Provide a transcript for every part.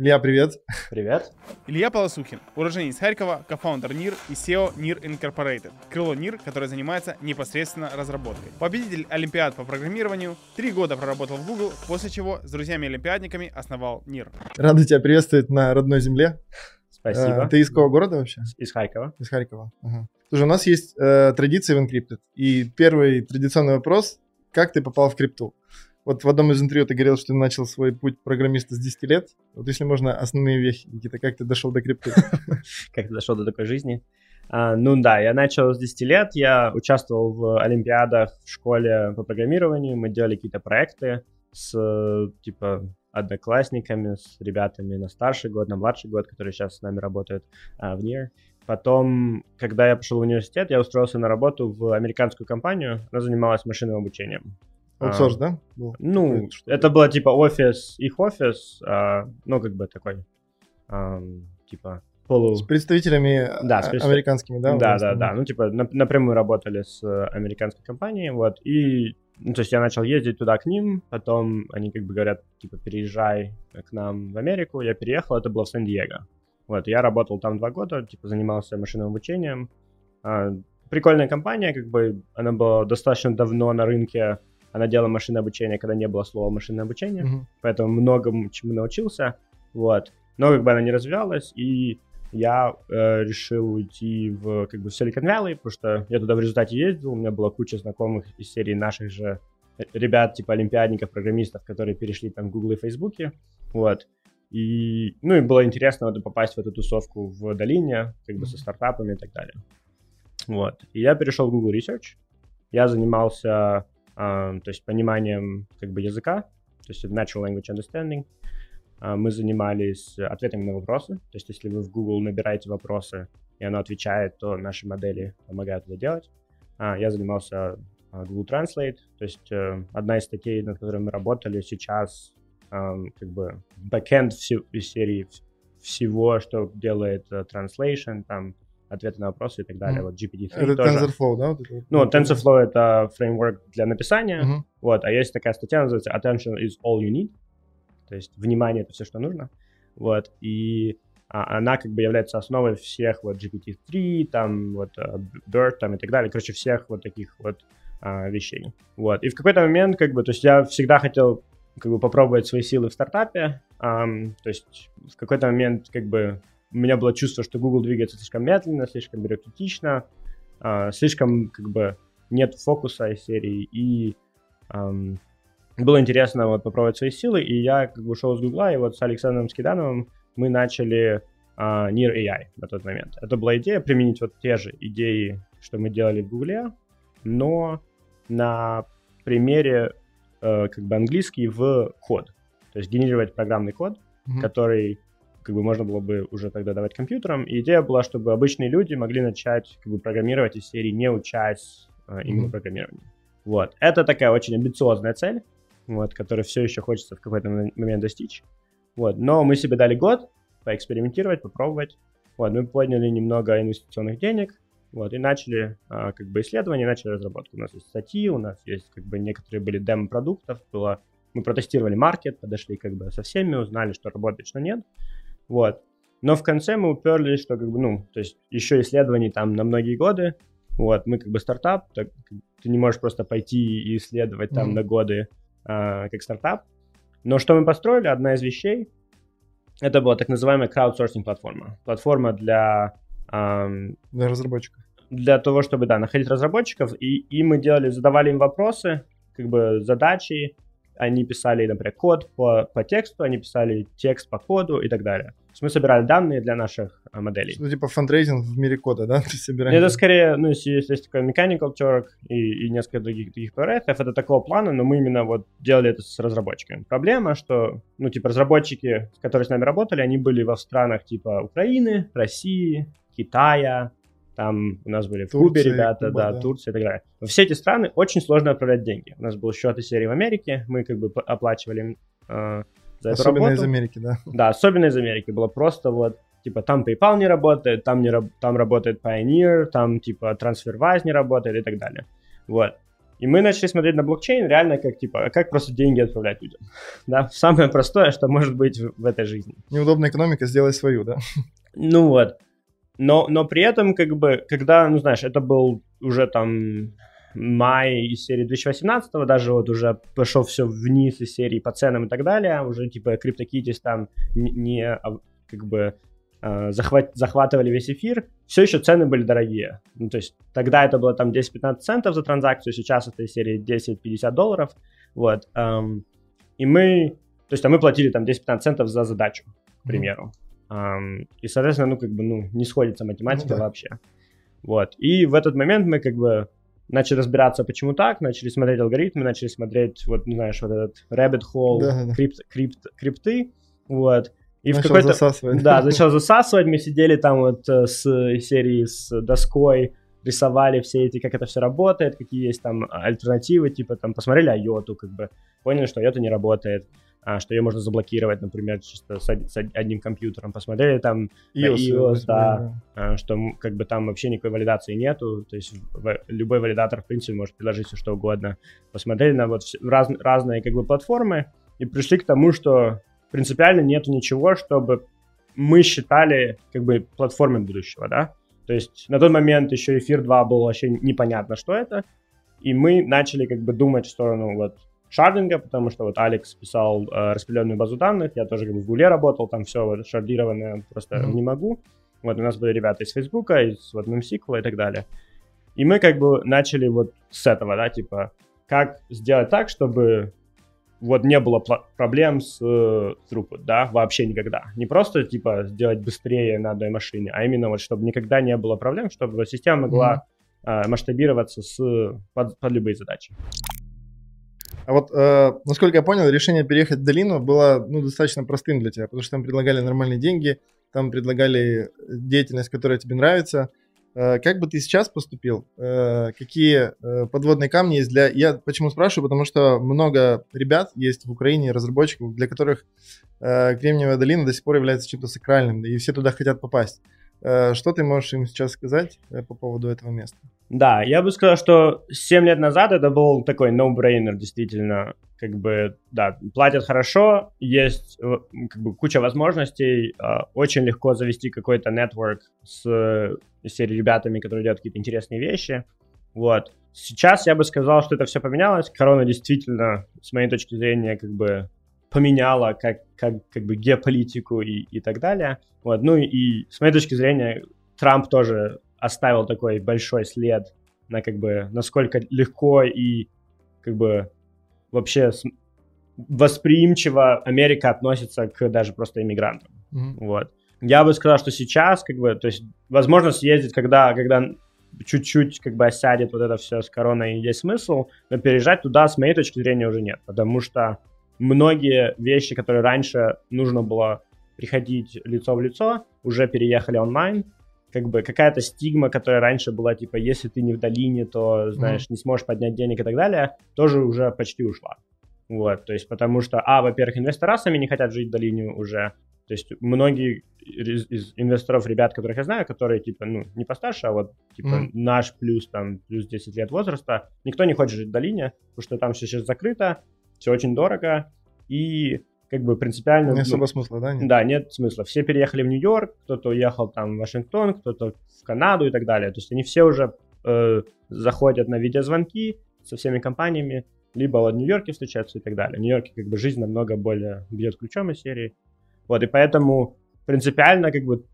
Илья, привет. Привет. Илья Полосухин, уроженец Харькова, кофаундер NIR и SEO NIR Incorporated, крыло NIR, которое занимается непосредственно разработкой. Победитель Олимпиад по программированию, три года проработал в Google, после чего с друзьями-олимпиадниками основал NIR. Рада тебя приветствовать на родной земле. Спасибо. А, ты из какого города вообще? Из Харькова. Из Харькова. Ага. Слушай, у нас есть э, традиции в Encrypted. И первый традиционный вопрос, как ты попал в крипту? Вот в одном из интервью ты говорил, что ты начал свой путь программиста с 10 лет. Вот если можно, основные вехи, Никита, как ты дошел до крипты? Как ты дошел до такой жизни? А, ну да, я начал с 10 лет, я участвовал в олимпиадах в школе по программированию, мы делали какие-то проекты с, типа, одноклассниками, с ребятами на старший год, на младший год, которые сейчас с нами работают а, в NIR. Потом, когда я пошел в университет, я устроился на работу в американскую компанию, она занималась машинным обучением. Аутсорс, а, да? Был? Ну, это, это было типа офис, их офис, а, ну, как бы такой, а, типа, полу... С представителями да, с а, представ... американскими, да? Да, да, да, ну, типа, нап- напрямую работали с американской компанией, вот, и, ну, то есть я начал ездить туда к ним, потом они, как бы, говорят, типа, переезжай к нам в Америку, я переехал, это было в Сан-Диего, вот, я работал там два года, типа, занимался машинным обучением, а, прикольная компания, как бы, она была достаточно давно на рынке, она делала машинное обучение, когда не было слова машинное обучение, mm-hmm. поэтому многому чему научился, вот. Но как бы она не развивалась, и я э, решил уйти в как бы в Silicon Valley, потому что я туда в результате ездил, у меня была куча знакомых из серии наших же ребят, типа олимпиадников, программистов, которые перешли там в Google и Facebook, вот. И, ну, и было интересно вот, попасть в эту тусовку в долине, как бы со стартапами и так далее. Вот. И я перешел в Google Research. Я занимался то есть пониманием как бы языка, то есть natural language understanding. А, мы занимались ответами на вопросы, то есть если вы в Google набираете вопросы, и оно отвечает, то наши модели помогают это делать. А, я занимался а, Google Translate, то есть э, одна из статей, над которой мы работали сейчас, как бы backend из серии всего, что делает э, translation, там ответы на вопросы и так далее. Mm. Вот GPT-3 это тоже. TensorFlow, да? Вот это? Ну, TensorFlow — это фреймворк для написания, mm-hmm. вот, а есть такая статья, называется Attention is all you need, то есть внимание — это все, что нужно, вот, и а, она как бы является основой всех вот GPT-3, там вот uh, BERT там и так далее, короче, всех вот таких вот а, вещей, вот. И в какой-то момент как бы, то есть я всегда хотел как бы попробовать свои силы в стартапе, um, то есть в какой-то момент как бы у меня было чувство, что Google двигается слишком медленно, слишком бюрократично, э, слишком как бы нет фокуса из серии, и эм, было интересно вот попробовать свои силы, и я как бы ушел с Гугла, и вот с Александром Скидановым мы начали э, NIR AI на тот момент. Это была идея применить вот те же идеи, что мы делали в Гугле, но на примере э, как бы английский в код. То есть генерировать программный код, mm-hmm. который как бы можно было бы уже тогда давать компьютерам. И идея была, чтобы обычные люди могли начать как бы программировать из серии, не учась а, именно mm-hmm. программированию. Вот. Это такая очень амбициозная цель, вот, которую все еще хочется в какой-то момент достичь. Вот. Но мы себе дали год поэкспериментировать, попробовать. Вот. Мы подняли немного инвестиционных денег, вот, и начали а, как бы исследования, начали разработку. У нас есть статьи, у нас есть как бы некоторые были демо-продуктов, было мы протестировали маркет, подошли как бы со всеми, узнали, что работает, что нет. Вот. Но в конце мы уперлись, что как бы, ну, то есть еще исследований там на многие годы. Вот, мы как бы стартап, так, ты не можешь просто пойти и исследовать там mm-hmm. на годы а, как стартап. Но что мы построили, одна из вещей, это была так называемая краудсорсинг платформа. Платформа для... Эм, для разработчиков. Для того, чтобы, да, находить разработчиков. И, и мы делали, задавали им вопросы, как бы задачи, они писали, например, код по, по тексту, они писали текст по коду и так далее. Есть мы собирали данные для наших а, моделей. Ну, типа фандрейзинг в мире кода, да? Ты собираешь... Это скорее, ну, если есть такой Mechanical Turk и, и несколько других, других проектов, это такого плана, но мы именно вот делали это с разработчиками. Проблема, что, ну, типа, разработчики, которые с нами работали, они были во странах типа Украины, России, Китая, там у нас были в Кубе ребята, Куба, да, да, Турция и так далее. Во все эти страны очень сложно отправлять деньги. У нас был счет из серии в Америке, мы как бы оплачивали э, за эту особенно работу. из Америки, да. Да, особенно из Америки. Было просто вот, типа, там PayPal не работает, там, не, там работает Pioneer, там, типа, TransferWise не работает и так далее. Вот. И мы начали смотреть на блокчейн реально как, типа, как просто деньги отправлять людям. Да, самое простое, что может быть в, в этой жизни. Неудобная экономика, сделай свою, да? Ну вот. Но, но при этом, как бы, когда, ну знаешь, это был уже там май из серии 2018, даже вот уже пошел все вниз из серии по ценам и так далее, уже типа CryptoKitties там не, а, как бы э, захват, захватывали весь эфир, все еще цены были дорогие. Ну, то есть тогда это было там 10-15 центов за транзакцию, сейчас это из серии 10-50 долларов, вот. Эм, и мы, то есть а мы платили там 10-15 центов за задачу, к примеру. Mm-hmm. Эм, и, соответственно, ну, как бы, ну, не сходится математика mm-hmm. вообще. Вот. И в этот момент мы как бы начали разбираться, почему так, начали смотреть алгоритмы, начали смотреть, вот, знаешь, вот этот rabbit hole, да, да. Крипт, крипт, крипты, вот. И начал в какой-то... засасывать. Да, начал засасывать, мы сидели там вот э, с серии с доской, рисовали все эти, как это все работает, какие есть там альтернативы, типа там посмотрели айоту, как бы поняли, что айота не работает, что ее можно заблокировать, например, чисто с, с одним компьютером. Посмотрели там iOS, iOS да, да, что как бы там вообще никакой валидации нету, то есть любой валидатор, в принципе, может предложить все что угодно. Посмотрели на вот раз, разные как бы платформы и пришли к тому, что принципиально нету ничего, чтобы мы считали как бы платформой будущего, да. То есть на тот момент еще эфир 2 был вообще непонятно, что это, и мы начали как бы думать в сторону вот шардинга, потому что вот Алекс писал э, распределенную базу данных, я тоже как бы в Гуле работал, там все вот шардированное просто mm-hmm. не могу. Вот у нас были ребята из Фейсбука, из вот MemSQL и так далее. И мы как бы начали вот с этого, да, типа, как сделать так, чтобы вот не было проблем с э, throughput, да, вообще никогда. Не просто, типа, сделать быстрее на одной машине, а именно вот, чтобы никогда не было проблем, чтобы система могла mm-hmm. э, масштабироваться с, под, под любые задачи. А вот, э, насколько я понял, решение переехать в долину было ну, достаточно простым для тебя, потому что там предлагали нормальные деньги, там предлагали деятельность, которая тебе нравится. Э, как бы ты сейчас поступил? Э, какие э, подводные камни есть для... Я почему спрашиваю? Потому что много ребят есть в Украине, разработчиков, для которых э, Кремниевая долина до сих пор является чем-то сакральным, и все туда хотят попасть. Э, что ты можешь им сейчас сказать э, по поводу этого места? Да, я бы сказал, что 7 лет назад это был такой no-brainer, действительно. Как бы, да, платят хорошо, есть э, как бы куча возможностей, очень легко завести какой-то network с серией ребятами, которые делают какие-то интересные вещи. Вот. Сейчас я бы сказал, что это все поменялось. Корона действительно, с моей точки зрения, как бы поменяла как, как, как бы геополитику и, и так далее. Вот. Ну и с моей точки зрения, Трамп тоже оставил такой большой след на как бы насколько легко и как бы вообще восприимчиво Америка относится к даже просто иммигрантам. Mm-hmm. Вот. Я бы сказал, что сейчас, как бы, то есть, возможно, съездить, когда, когда чуть-чуть как бы осядет вот это все с короной есть смысл, но переезжать туда, с моей точки зрения, уже нет, потому что многие вещи, которые раньше нужно было приходить лицо в лицо, уже переехали онлайн. Как бы какая-то стигма, которая раньше была, типа, если ты не в долине, то, знаешь, mm не сможешь поднять денег и так далее, тоже уже почти ушла. Вот, то есть потому что, а, во-первых, инвестора сами не хотят жить в долине уже, то есть многие из, из инвесторов, ребят, которых я знаю, которые, типа, ну, не постарше, а вот, типа, mm. наш плюс, там, плюс 10 лет возраста, никто не хочет жить в долине, потому что там все сейчас закрыто, все очень дорого, и как бы принципиально... Не особо ну, смысла, да? Нет? Да, нет смысла. Все переехали в Нью-Йорк, кто-то уехал там в Вашингтон, кто-то в Канаду и так далее. То есть они все уже э, заходят на видеозвонки со всеми компаниями, либо в Нью-Йорке встречаются и так далее. В Нью-Йорке как бы жизнь намного более бьет ключом из серии. Вот, и поэтому принципиально как бы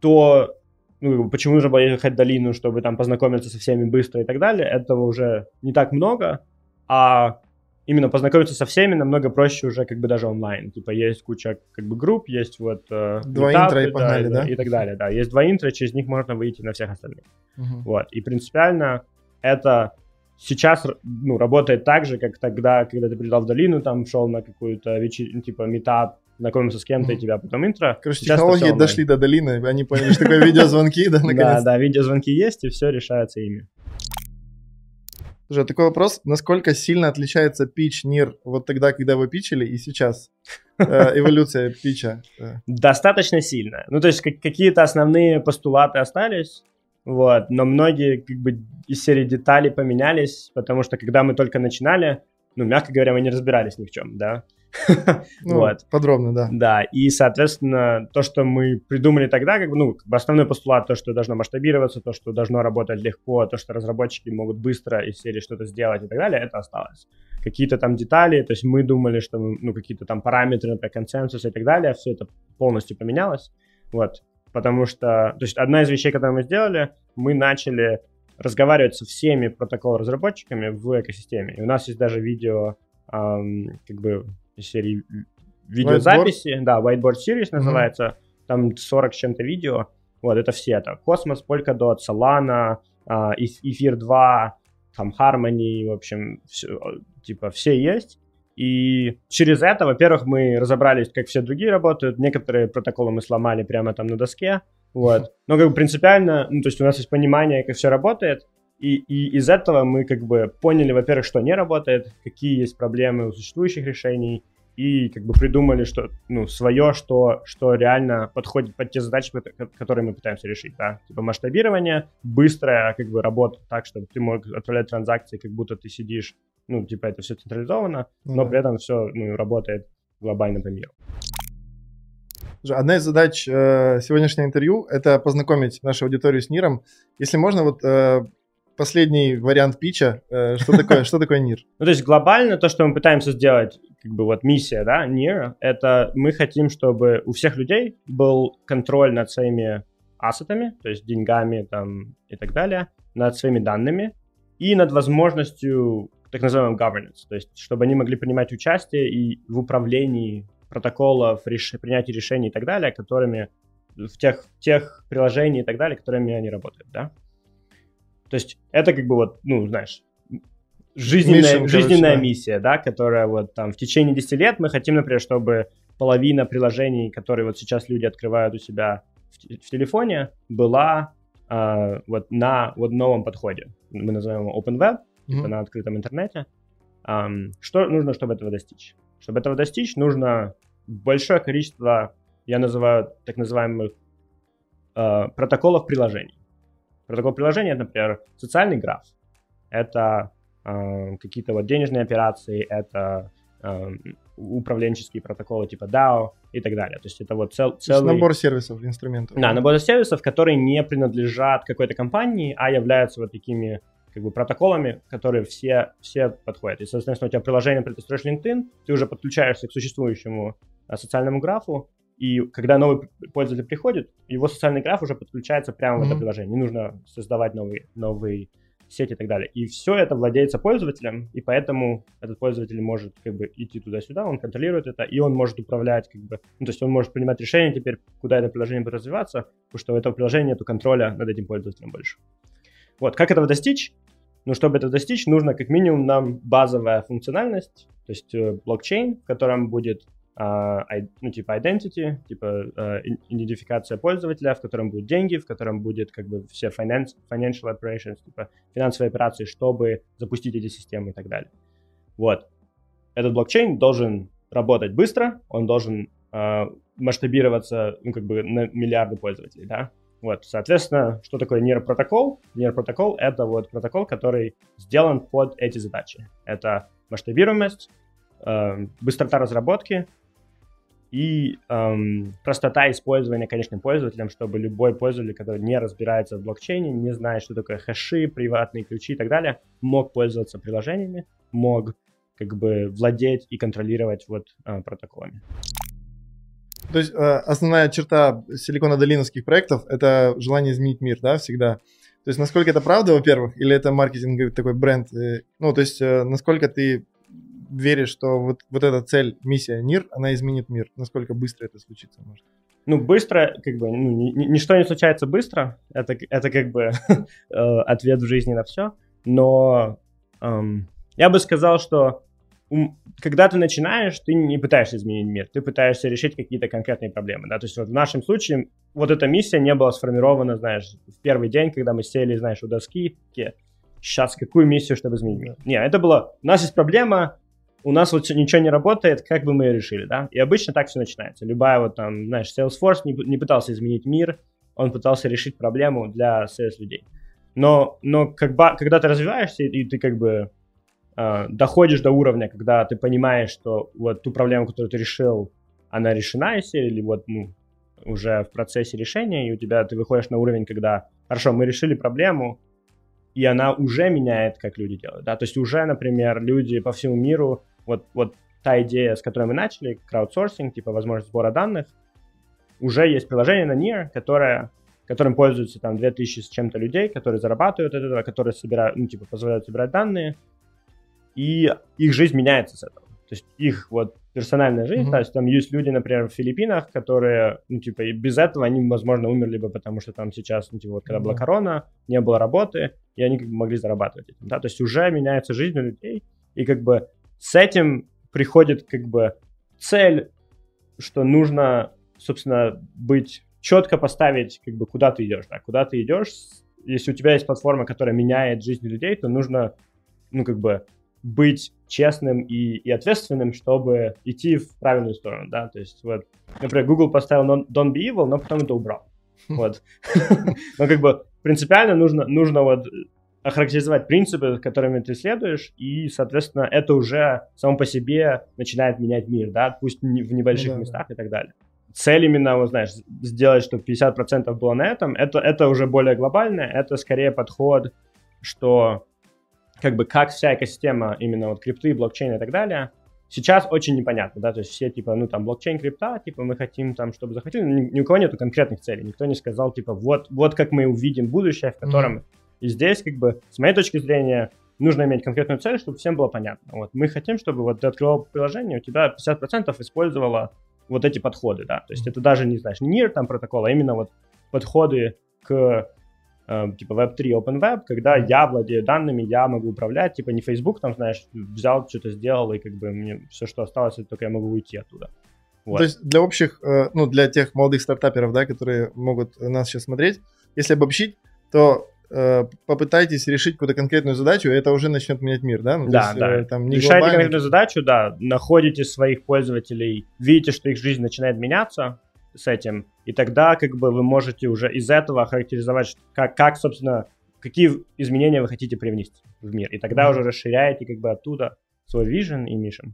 то, ну, почему нужно было ехать в долину, чтобы там познакомиться со всеми быстро и так далее, этого уже не так много, а именно познакомиться со всеми намного проще уже как бы даже онлайн. Типа есть куча как бы групп, есть вот... Э, два этапы, интро и погнали, да, да? И так далее, да. Есть два интро, через них можно выйти на всех остальных. Угу. Вот. И принципиально это сейчас ну, работает так же, как тогда, когда ты прилетал в долину, там шел на какую-то вечер... Типа метап, знакомился с кем-то, и тебя потом интро. Короче, Сейчас технологии дошли до долины, они поняли, что такое видеозвонки, да, наконец Да, да, видеозвонки есть, и все решается ими. Слушай, такой вопрос, насколько сильно отличается пич NIR вот тогда, когда вы пичили, и сейчас? Э, эволюция пича. Достаточно сильно. Ну, то есть какие-то основные постулаты остались, вот, но многие как бы из серии деталей поменялись, потому что когда мы только начинали, ну, мягко говоря, мы не разбирались ни в чем, да, ну, вот. Подробно, да. Да, и, соответственно, то, что мы придумали тогда, как бы, ну, как бы основной постулат, то, что должно масштабироваться, то, что должно работать легко, то, что разработчики могут быстро из серии что-то сделать и так далее, это осталось. Какие-то там детали, то есть мы думали, что, ну, какие-то там параметры, например, консенсус и так далее, все это полностью поменялось, вот, потому что, то есть одна из вещей, которые мы сделали, мы начали разговаривать со всеми протокол-разработчиками в экосистеме. И у нас есть даже видео, эм, как бы серии видеозаписи. Whiteboard? Да, Whiteboard Series называется. Mm-hmm. Там 40 с чем-то видео. Вот, это все. Это Cosmos, Polkadot, Solana, uh, Ether 2, там Harmony, в общем, все, типа все есть. И через это, во-первых, мы разобрались, как все другие работают. Некоторые протоколы мы сломали прямо там на доске. Вот. Но как бы принципиально, ну, то есть у нас есть понимание, как все работает. И, и из этого мы как бы поняли, во-первых, что не работает, какие есть проблемы у существующих решений, и как бы придумали что ну свое, что что реально подходит под те задачи, которые мы пытаемся решить, да, типа масштабирование, быстрая как бы работа так, чтобы ты мог отправлять транзакции, как будто ты сидишь, ну типа это все централизовано, ну, но да. при этом все ну, работает глобально по миру. Одна из задач э, сегодняшнего интервью – это познакомить нашу аудиторию с НИРом. Если можно, вот э, последний вариант питча. Э, что такое, что такое NIR? Ну, то есть глобально то, что мы пытаемся сделать, как бы вот миссия, да, NIR, это мы хотим, чтобы у всех людей был контроль над своими ассетами, то есть деньгами там и так далее, над своими данными и над возможностью так называемого governance, то есть чтобы они могли принимать участие и в управлении протоколов, реш... принятии решений и так далее, которыми в тех, тех приложениях и так далее, которыми они работают, да. То есть это как бы вот, ну, знаешь, жизненная, Mission, жизненная короче, миссия, да, которая вот там в течение 10 лет мы хотим, например, чтобы половина приложений, которые вот сейчас люди открывают у себя в, в телефоне, была э, вот на вот новом подходе. Мы называем его Open Web, mm-hmm. типа на открытом интернете. Um, что нужно, чтобы этого достичь? Чтобы этого достичь, нужно большое количество, я называю так называемых э, протоколов приложений. Протокол приложения, например, социальный граф. Это э, какие-то вот денежные операции, это э, управленческие протоколы типа DAO и так далее. То есть это вот цел, целый... набор сервисов, инструментов. Да, набор сервисов, которые не принадлежат какой-то компании, а являются вот такими как бы протоколами, которые все, все подходят. И, соответственно, у тебя приложение, например, ты строишь LinkedIn, ты уже подключаешься к существующему а, социальному графу, и когда новый пользователь приходит, его социальный граф уже подключается прямо mm-hmm. в это приложение. Не нужно создавать новые, новые сети и так далее. И все это владеется пользователем, и поэтому этот пользователь может как бы идти туда-сюда, он контролирует это, и он может управлять как бы, ну, то есть он может принимать решение теперь, куда это приложение будет развиваться, потому что у этого приложения нет контроля над этим пользователем больше. Вот, как этого достичь? Ну, чтобы это достичь, нужно как минимум нам базовая функциональность, то есть э, блокчейн, в котором будет ну, типа identity, типа uh, идентификация пользователя, в котором будут деньги, в котором будет как бы все finance, financial operations, типа финансовые операции, чтобы запустить эти системы и так далее. Вот. Этот блокчейн должен работать быстро, он должен uh, масштабироваться, ну, как бы на миллиарды пользователей, да. Вот, соответственно, что такое нейропротокол? Нейропротокол — это вот протокол, который сделан под эти задачи. Это масштабируемость, быстрота разработки, и эм, простота использования конечным пользователем, чтобы любой пользователь, который не разбирается в блокчейне, не знает, что такое хэши, приватные ключи и так далее, мог пользоваться приложениями, мог как бы владеть и контролировать вот э, протоколами. То есть э, основная черта силиконодолиновских проектов — это желание изменить мир, да, всегда. То есть насколько это правда, во-первых, или это маркетинговый такой бренд? Э, ну, то есть э, насколько ты веришь, что вот, вот эта цель, миссия НИР, она изменит мир? Насколько быстро это случится может? Ну, быстро, как бы, ну, ни, ничто не случается быстро. Это, это как бы э, ответ в жизни на все. Но эм, я бы сказал, что когда ты начинаешь, ты не пытаешься изменить мир, ты пытаешься решить какие-то конкретные проблемы, да, то есть вот в нашем случае вот эта миссия не была сформирована, знаешь, в первый день, когда мы сели, знаешь, у доски, сейчас какую миссию, чтобы изменить мир. Не, это было, у нас есть проблема, у нас вот ничего не работает, как бы мы ее решили, да? И обычно так все начинается. Любая вот там, знаешь, Salesforce не, не пытался изменить мир, он пытался решить проблему для CS-людей. Но, но как бы, когда ты развиваешься, и ты как бы э, доходишь до уровня, когда ты понимаешь, что вот ту проблему, которую ты решил, она решена или вот ну, уже в процессе решения, и у тебя ты выходишь на уровень, когда, хорошо, мы решили проблему, и она уже меняет, как люди делают, да, то есть уже, например, люди по всему миру, вот, вот та идея, с которой мы начали, краудсорсинг, типа возможность сбора данных, уже есть приложение на NIR, которое, которым пользуются там 2000 с чем-то людей, которые зарабатывают от этого, которые собирают, ну, типа, позволяют собирать данные, и их жизнь меняется с этого. То есть их вот персональная жизнь, mm-hmm. то есть там есть люди, например, в Филиппинах, которые, ну, типа, и без этого они, возможно, умерли бы, потому что там сейчас, ну, типа, вот когда mm-hmm. была корона, не было работы, и они как бы могли зарабатывать этим, да, то есть уже меняется жизнь у людей, и как бы с этим приходит как бы цель, что нужно, собственно, быть четко поставить, как бы, куда ты идешь, да, куда ты идешь. Если у тебя есть платформа, которая меняет жизнь людей, то нужно, ну, как бы, быть честным и, и ответственным, чтобы идти в правильную сторону, да, то есть вот, например, Google поставил don't be evil, но потом это убрал, вот, но как бы принципиально нужно, нужно вот охарактеризовать принципы, которыми ты следуешь, и, соответственно, это уже само по себе начинает менять мир, да, пусть в небольших ну, да, местах да. и так далее. Цель именно, вот знаешь, сделать, чтобы 50% было на этом, это, это уже более глобальное, это скорее подход, что как бы как вся экосистема именно вот крипты, блокчейна и так далее, сейчас очень непонятно, да, то есть все типа, ну там блокчейн, крипта, типа мы хотим там, чтобы захотели, ни, ни у кого нету конкретных целей, никто не сказал типа вот, вот как мы увидим будущее, в котором mm-hmm и здесь, как бы, с моей точки зрения, нужно иметь конкретную цель, чтобы всем было понятно. Вот мы хотим, чтобы вот ты открывал приложение, у тебя 50% использовало вот эти подходы, да. То есть это даже, не знаешь, не NIR там протокол, а именно вот подходы к э, типа Web3, Open Web, когда я владею данными, я могу управлять, типа не Facebook, там, знаешь, взял, что-то сделал, и как бы мне все, что осталось, это только я могу уйти оттуда. Вот. То есть для общих, э, ну, для тех молодых стартаперов, да, которые могут нас сейчас смотреть, если обобщить, то попытайтесь решить какую-то конкретную задачу, и это уже начнет менять мир, да? Ну, да, есть, да. Э, там, не Решайте глобально... конкретную задачу, да, находите своих пользователей, видите, что их жизнь начинает меняться с этим, и тогда как бы вы можете уже из этого характеризовать, как, как собственно, какие изменения вы хотите привнести в мир. И тогда mm-hmm. уже расширяете как бы оттуда свой vision и mission.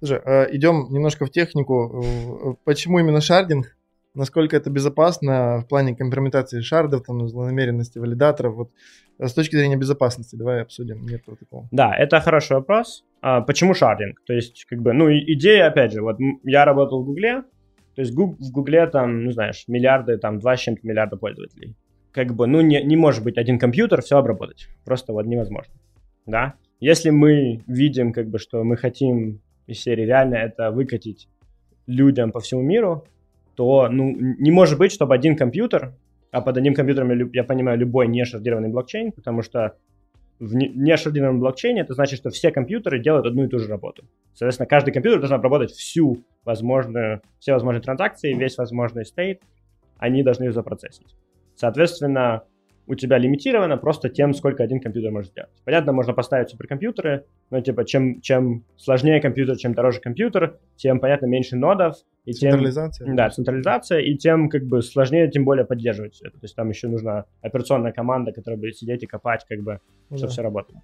Слушай, э, идем немножко в технику. Почему именно шардинг? Насколько это безопасно в плане компрометации шардов, там, злонамеренности валидаторов. Вот э, с точки зрения безопасности, давай обсудим нет такого. Да, это хороший вопрос. А, почему шардинг? То есть, как бы, ну, идея, опять же, вот я работал в Гугле, то есть в Гугле там, ну, знаешь, миллиарды, там, два с чем-то миллиарда пользователей. Как бы, ну, не, не может быть один компьютер все обработать. Просто вот невозможно. Да? Если мы видим, как бы, что мы хотим из серии реально это выкатить людям по всему миру, то ну, не может быть, чтобы один компьютер, а под одним компьютером я, понимаю любой нешардированный блокчейн, потому что в нешардированном блокчейне это значит, что все компьютеры делают одну и ту же работу. Соответственно, каждый компьютер должен обработать всю возможную, все возможные транзакции, весь возможный стейт, они должны ее запроцессить. Соответственно, у тебя лимитировано просто тем, сколько один компьютер может сделать. Понятно, можно поставить суперкомпьютеры, но типа чем, чем сложнее компьютер, чем дороже компьютер, тем, понятно, меньше нодов. И централизация. Тем, да, централизация, и тем как бы сложнее, тем более поддерживать это. То есть там еще нужна операционная команда, которая будет сидеть и копать, как бы, ну, чтобы да. все работало.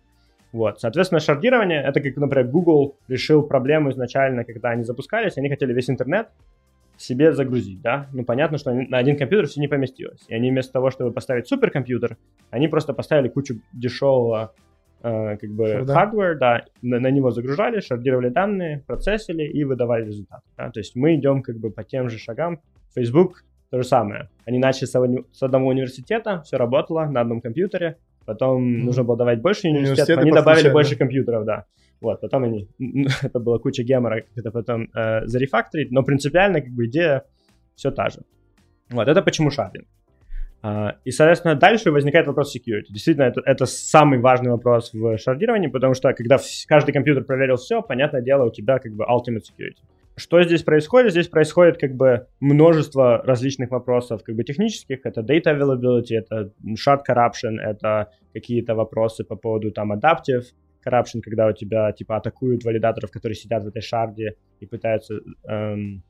Вот, соответственно, шардирование, это как, например, Google решил проблему изначально, когда они запускались, они хотели весь интернет себе загрузить, да. Ну, понятно, что на один компьютер все не поместилось. И они вместо того, чтобы поставить суперкомпьютер, они просто поставили кучу дешевого э, как бы Шарда. hardware, да, на, на него загружали, шардировали данные, процессили и выдавали результат. Да? То есть мы идем как бы по тем же шагам. Facebook то же самое. Они начали с, одного университета, все работало на одном компьютере, потом mm-hmm. нужно было давать больше университетов, они добавили больше компьютеров, да. Вот, потом они, это была куча гемора, как это потом э, зарефакторить, но принципиально как бы идея все та же. Вот, это почему шардинг. Uh, и, соответственно, дальше возникает вопрос security. Действительно, это, это самый важный вопрос в шардировании, потому что когда каждый компьютер проверил все, понятное дело, у тебя как бы ultimate security. Что здесь происходит? Здесь происходит как бы множество различных вопросов как бы технических. Это data availability, это shard corruption, это какие-то вопросы по поводу там adaptive corruption, когда у тебя типа атакуют валидаторов, которые сидят в этой шарде и пытаются эм,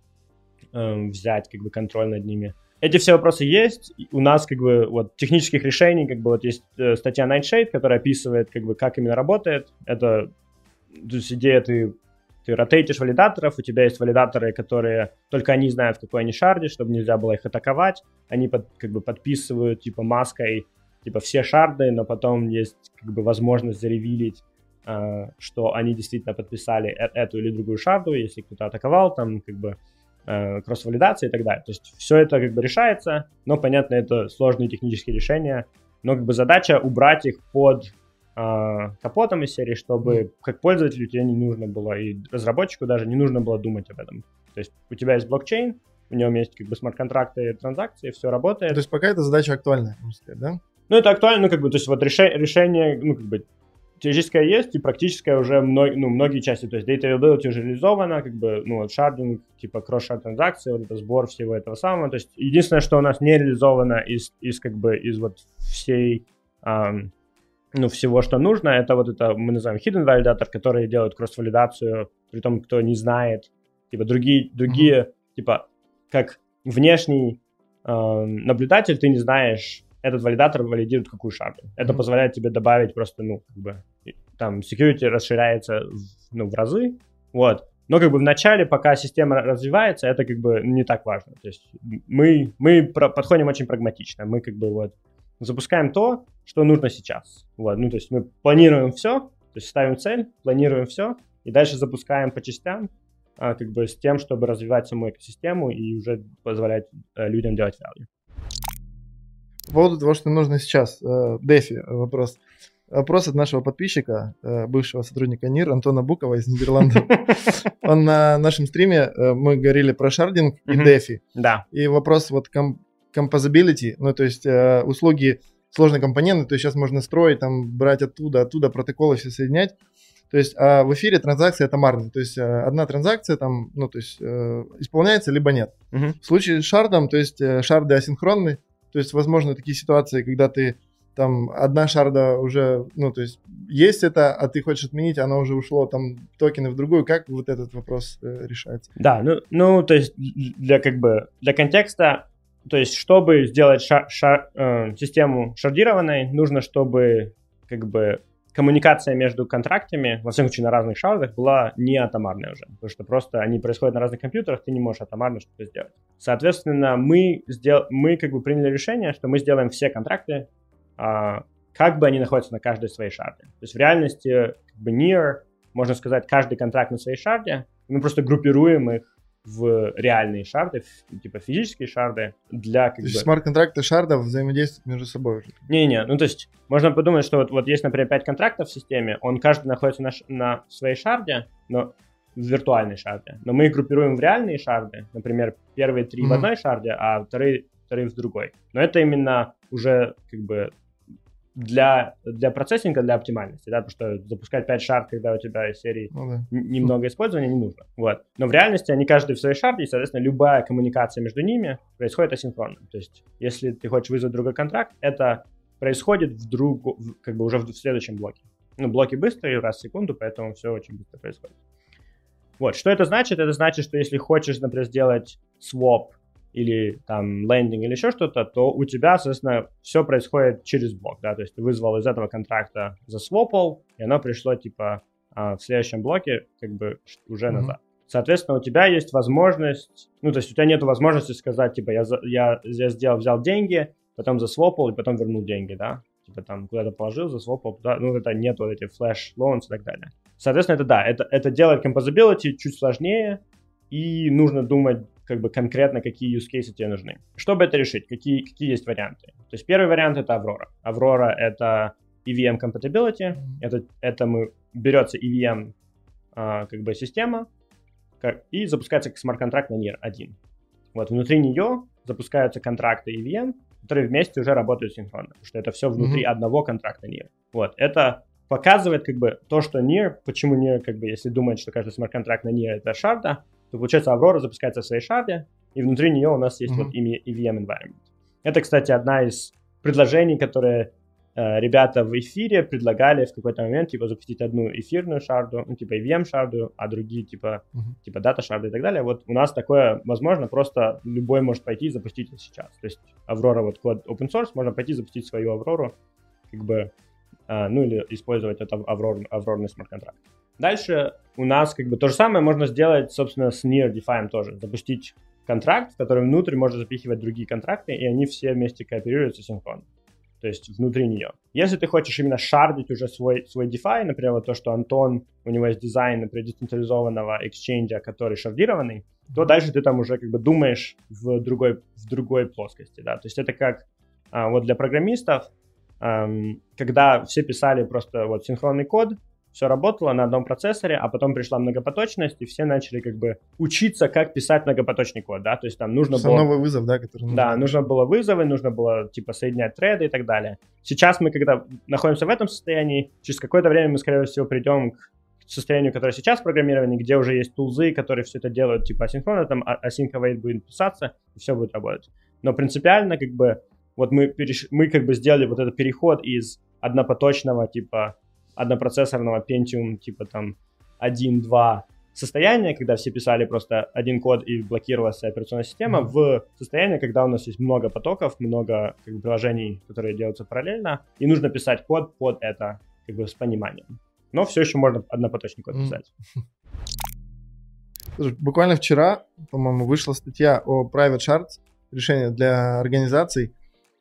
эм, взять как бы контроль над ними. эти все вопросы есть. У нас как бы вот технических решений, как бы вот есть э, статья Nightshade, которая описывает как бы как именно работает. Это то есть идея ты ты ротейтишь валидаторов, у тебя есть валидаторы, которые только они знают, в какой они шарде, чтобы нельзя было их атаковать. Они под, как бы подписывают типа маской типа все шарды, но потом есть как бы возможность заревилить, что они действительно подписали э эту или другую шарду, если кто-то атаковал, там как бы э, кросс-валидация и так далее. То есть все это как бы решается, но, понятно, это сложные технические решения, но как бы задача убрать их под э, капотом из серии, чтобы как пользователю тебе не нужно было, и разработчику даже не нужно было думать об этом. То есть у тебя есть блокчейн, в нем есть как бы смарт-контракты, транзакции, все работает. То есть пока эта задача актуальна, можно сказать, да? Ну, это актуально, ну, как бы, то есть вот решение, решение ну, как бы, теоретическое есть, и практическое уже мног, ну, многие части, то есть data availability уже реализовано, как бы, ну, вот шардинг, типа кросс-шард транзакции, вот это сбор всего этого самого, то есть единственное, что у нас не реализовано из, из как бы, из вот всей, эм, ну, всего, что нужно, это вот это, мы называем hidden validator, который делает кросс-валидацию, при том, кто не знает, типа, другие, другие, mm-hmm. типа, как внешний э, наблюдатель, ты не знаешь, этот валидатор валидирует какую шарду. Это mm-hmm. позволяет тебе добавить просто, ну, как бы, там, security расширяется, ну, в разы, вот. Но как бы в начале, пока система развивается, это как бы не так важно. То есть мы, мы подходим очень прагматично. Мы как бы вот запускаем то, что нужно сейчас. Вот, ну, то есть мы планируем все, то есть ставим цель, планируем все, и дальше запускаем по частям, а, как бы с тем, чтобы развивать саму экосистему и уже позволять а, людям делать value. По поводу того, что нужно сейчас, э, Дефи вопрос. Вопрос от нашего подписчика, э, бывшего сотрудника НИР, Антона Букова из Нидерландов. Он на нашем стриме, э, мы говорили про шардинг и Дефи. Да. И вопрос вот composability, ну то есть услуги сложные компоненты, то есть сейчас можно строить, там брать оттуда, оттуда протоколы все соединять. То есть а в эфире транзакция атомарная. То есть одна транзакция там, ну, то есть э, исполняется, либо нет. В случае с шардом, то есть э, шарды асинхронны, то есть, возможно, такие ситуации, когда ты там одна шарда уже, ну, то есть есть это, а ты хочешь отменить, оно уже ушло там токены в другую. Как вот этот вопрос э, решается? Да, ну, ну, то есть для как бы для контекста, то есть чтобы сделать ша- ша- э, систему шардированной, нужно, чтобы как бы коммуникация между контрактами, во всяком случае на разных шардах, была не атомарная уже, потому что просто они происходят на разных компьютерах, ты не можешь атомарно что-то сделать. Соответственно, мы, сдел... мы как бы приняли решение, что мы сделаем все контракты, как бы они находятся на каждой своей шарде. То есть в реальности как бы near, можно сказать, каждый контракт на своей шарде, мы просто группируем их в реальные шарды, типа физические шарды для как то есть смарт-контракты шардов взаимодействуют между собой уже? Не-не, ну то есть можно подумать, что вот, вот есть, например, 5 контрактов в системе, он каждый находится на, на своей шарде, но в виртуальной шарде. Но мы их группируем в реальные шарды, например, первые три mm-hmm. в одной шарде, а вторые, вторые в другой. Но это именно уже как бы для, для процессинга, для оптимальности, да, потому что запускать 5 шард, когда у тебя из серии ну, да. немного использования, не нужно. Вот. Но в реальности они каждый в своей шарде, и, соответственно, любая коммуникация между ними происходит асинхронно. То есть, если ты хочешь вызвать другой контракт, это происходит в другу, как бы уже в следующем блоке. Ну, блоки быстрые, раз в секунду, поэтому все очень быстро происходит. Вот, что это значит? Это значит, что если хочешь, например, сделать swap или там лендинг или еще что-то, то у тебя, соответственно, все происходит через блок, да, то есть ты вызвал из этого контракта, засвопал, и оно пришло, типа, а, в следующем блоке, как бы, уже mm-hmm. назад. Соответственно, у тебя есть возможность, ну, то есть у тебя нет возможности сказать, типа, я, я, я сделал, взял деньги, потом засвопал и потом вернул деньги, да, типа там куда-то положил, засвопал, да, ну, это нет вот этих flash loans и так далее. Соответственно, это да, это, это делает composability чуть сложнее, и нужно думать как бы конкретно, какие use cases тебе нужны. Чтобы это решить, какие, какие есть варианты? То есть первый вариант это Aurora. Aurora это EVM compatibility, это, это мы, берется EVM а, как бы система как, и запускается смарт-контракт на NIR 1. Вот внутри нее запускаются контракты EVM, которые вместе уже работают синхронно, потому что это все внутри mm-hmm. одного контракта NIR. Вот, это показывает как бы то, что NIR, почему NIR, как бы, если думать, что каждый смарт-контракт на NIR это шарда, то получается Aurora запускается в своей шарде, и внутри нее у нас есть mm-hmm. вот EVM environment. Это, кстати, одна из предложений, которые э, ребята в эфире предлагали в какой-то момент, типа, запустить одну эфирную шарду, ну, типа, EVM шарду, а другие, типа, uh-huh. типа, дата шарды и так далее. Вот у нас такое возможно, просто любой может пойти и запустить это сейчас. То есть Аврора, вот код open source, можно пойти запустить свою Аврору, как бы, э, ну, или использовать этот Аврор, Аврорный смарт-контракт. Дальше у нас как бы то же самое можно сделать, собственно, с Near DeFi тоже. Запустить контракт, в который внутрь можно запихивать другие контракты, и они все вместе кооперируются синхронно. То есть внутри нее. Если ты хочешь именно шардить уже свой, свой DeFi, например, вот то, что Антон, у него есть дизайн, например, децентрализованного эксченджа, который шардированный, то дальше ты там уже как бы думаешь в другой, в другой плоскости, да. То есть это как а, вот для программистов, эм, когда все писали просто вот синхронный код, все работало на одном процессоре, а потом пришла многопоточность, и все начали как бы учиться, как писать многопоточный код, да, то есть там нужно Что было... новый вызов, да, который... Нужно... Да, нужно было вызовы, нужно было, типа, соединять треды и так далее. Сейчас мы, когда находимся в этом состоянии, через какое-то время мы, скорее всего, придем к состоянию, которое сейчас программирование, где уже есть тулзы, которые все это делают, типа, асинхронно, там async await будет писаться, и все будет работать. Но принципиально, как бы, вот мы, переш... мы как бы сделали вот этот переход из однопоточного, типа, однопроцессорного Pentium типа там 1-2 состояние, когда все писали просто один код и блокировалась операционная система, mm-hmm. в состояние, когда у нас есть много потоков, много как бы, приложений, которые делаются параллельно, и нужно писать код под это как бы с пониманием. Но все еще можно однопоточный код писать. Слушай, буквально вчера, по-моему, вышла статья о Private Shards, решение для организаций.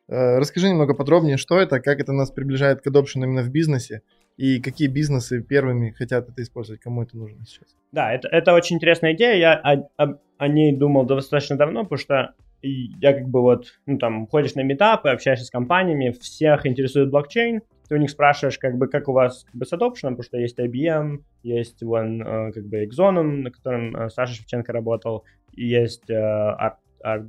Э, расскажи немного подробнее, что это, как это нас приближает к adoption именно в бизнесе, и какие бизнесы первыми хотят это использовать, кому это нужно сейчас? Да, это, это очень интересная идея, я о, о, о ней думал достаточно давно, потому что я как бы вот, ну там, ходишь на метапы, общаешься с компаниями, всех интересует блокчейн, ты у них спрашиваешь, как бы, как у вас как бы, с adoption, потому что есть IBM, есть вон, э, как бы, Exonom, на котором э, Саша Шевченко работал, и есть э, Art, Art,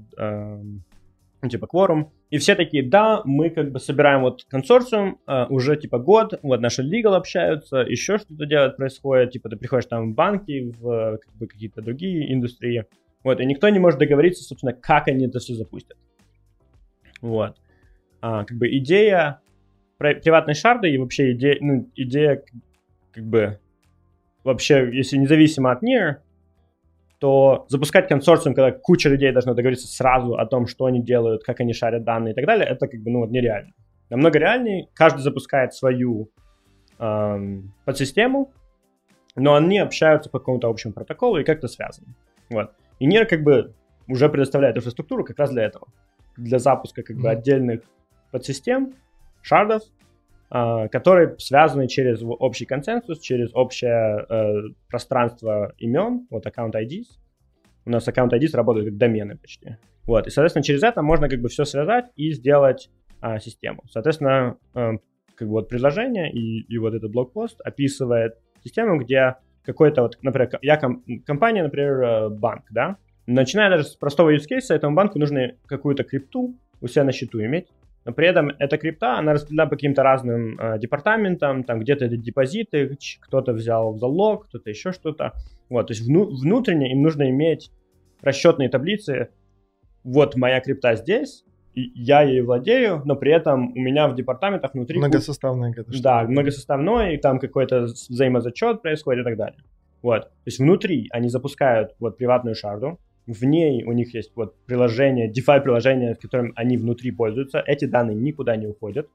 ну, типа Quorum. И все такие, да, мы как бы собираем вот консорциум э, уже типа год, вот наши legal общаются, еще что-то делать происходит, типа ты приходишь там в банки, в как бы, какие-то другие индустрии, вот, и никто не может договориться, собственно, как они это все запустят. Вот. А, как бы идея приватной шарды и вообще идея, ну, идея как бы вообще, если независимо от NIR, то запускать консорциум, когда куча людей должна договориться сразу о том, что они делают, как они шарят данные и так далее, это как бы ну нереально. Намного реальнее, каждый запускает свою эм, подсистему, но они общаются по какому-то общему протоколу и как-то связаны. Вот. И NIR как бы уже предоставляет инфраструктуру как раз для этого. Для запуска как бы отдельных подсистем, шардов, которые связаны через общий консенсус, через общее э, пространство имен, вот аккаунт IDs. У нас аккаунт IDs работают как домены почти. Вот, и, соответственно, через это можно как бы все связать и сделать а, систему. Соответственно, э, как бы вот предложение и, и вот этот блокпост описывает систему, где какой-то вот, например, я ком- компания, например, э, банк, да, начиная даже с простого use case, этому банку нужно какую-то крипту у себя на счету иметь, но при этом эта крипта, она распределена по каким-то разным э, департаментам, там где-то это депозиты, кто-то взял в залог, кто-то еще что-то. Вот, то есть вну, внутренне им нужно иметь расчетные таблицы. Вот моя крипта здесь, я ей владею, но при этом у меня в департаментах внутри... Многосоставная какая-то Да, многосоставной, и там какой-то взаимозачет происходит и так далее. Вот, то есть внутри они запускают вот приватную шарду, в ней у них есть вот приложение, DeFi приложение, с которым они внутри пользуются. Эти данные никуда не уходят.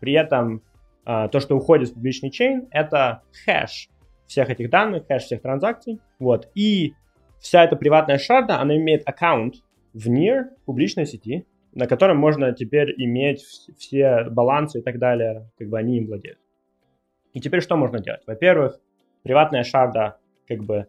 При этом а, то, что уходит в публичный чейн, это хэш всех этих данных, хэш всех транзакций. Вот. И вся эта приватная шарда, она имеет аккаунт в NIR, публичной сети, на котором можно теперь иметь все балансы и так далее, как бы они им владеют. И теперь что можно делать? Во-первых, приватная шарда как бы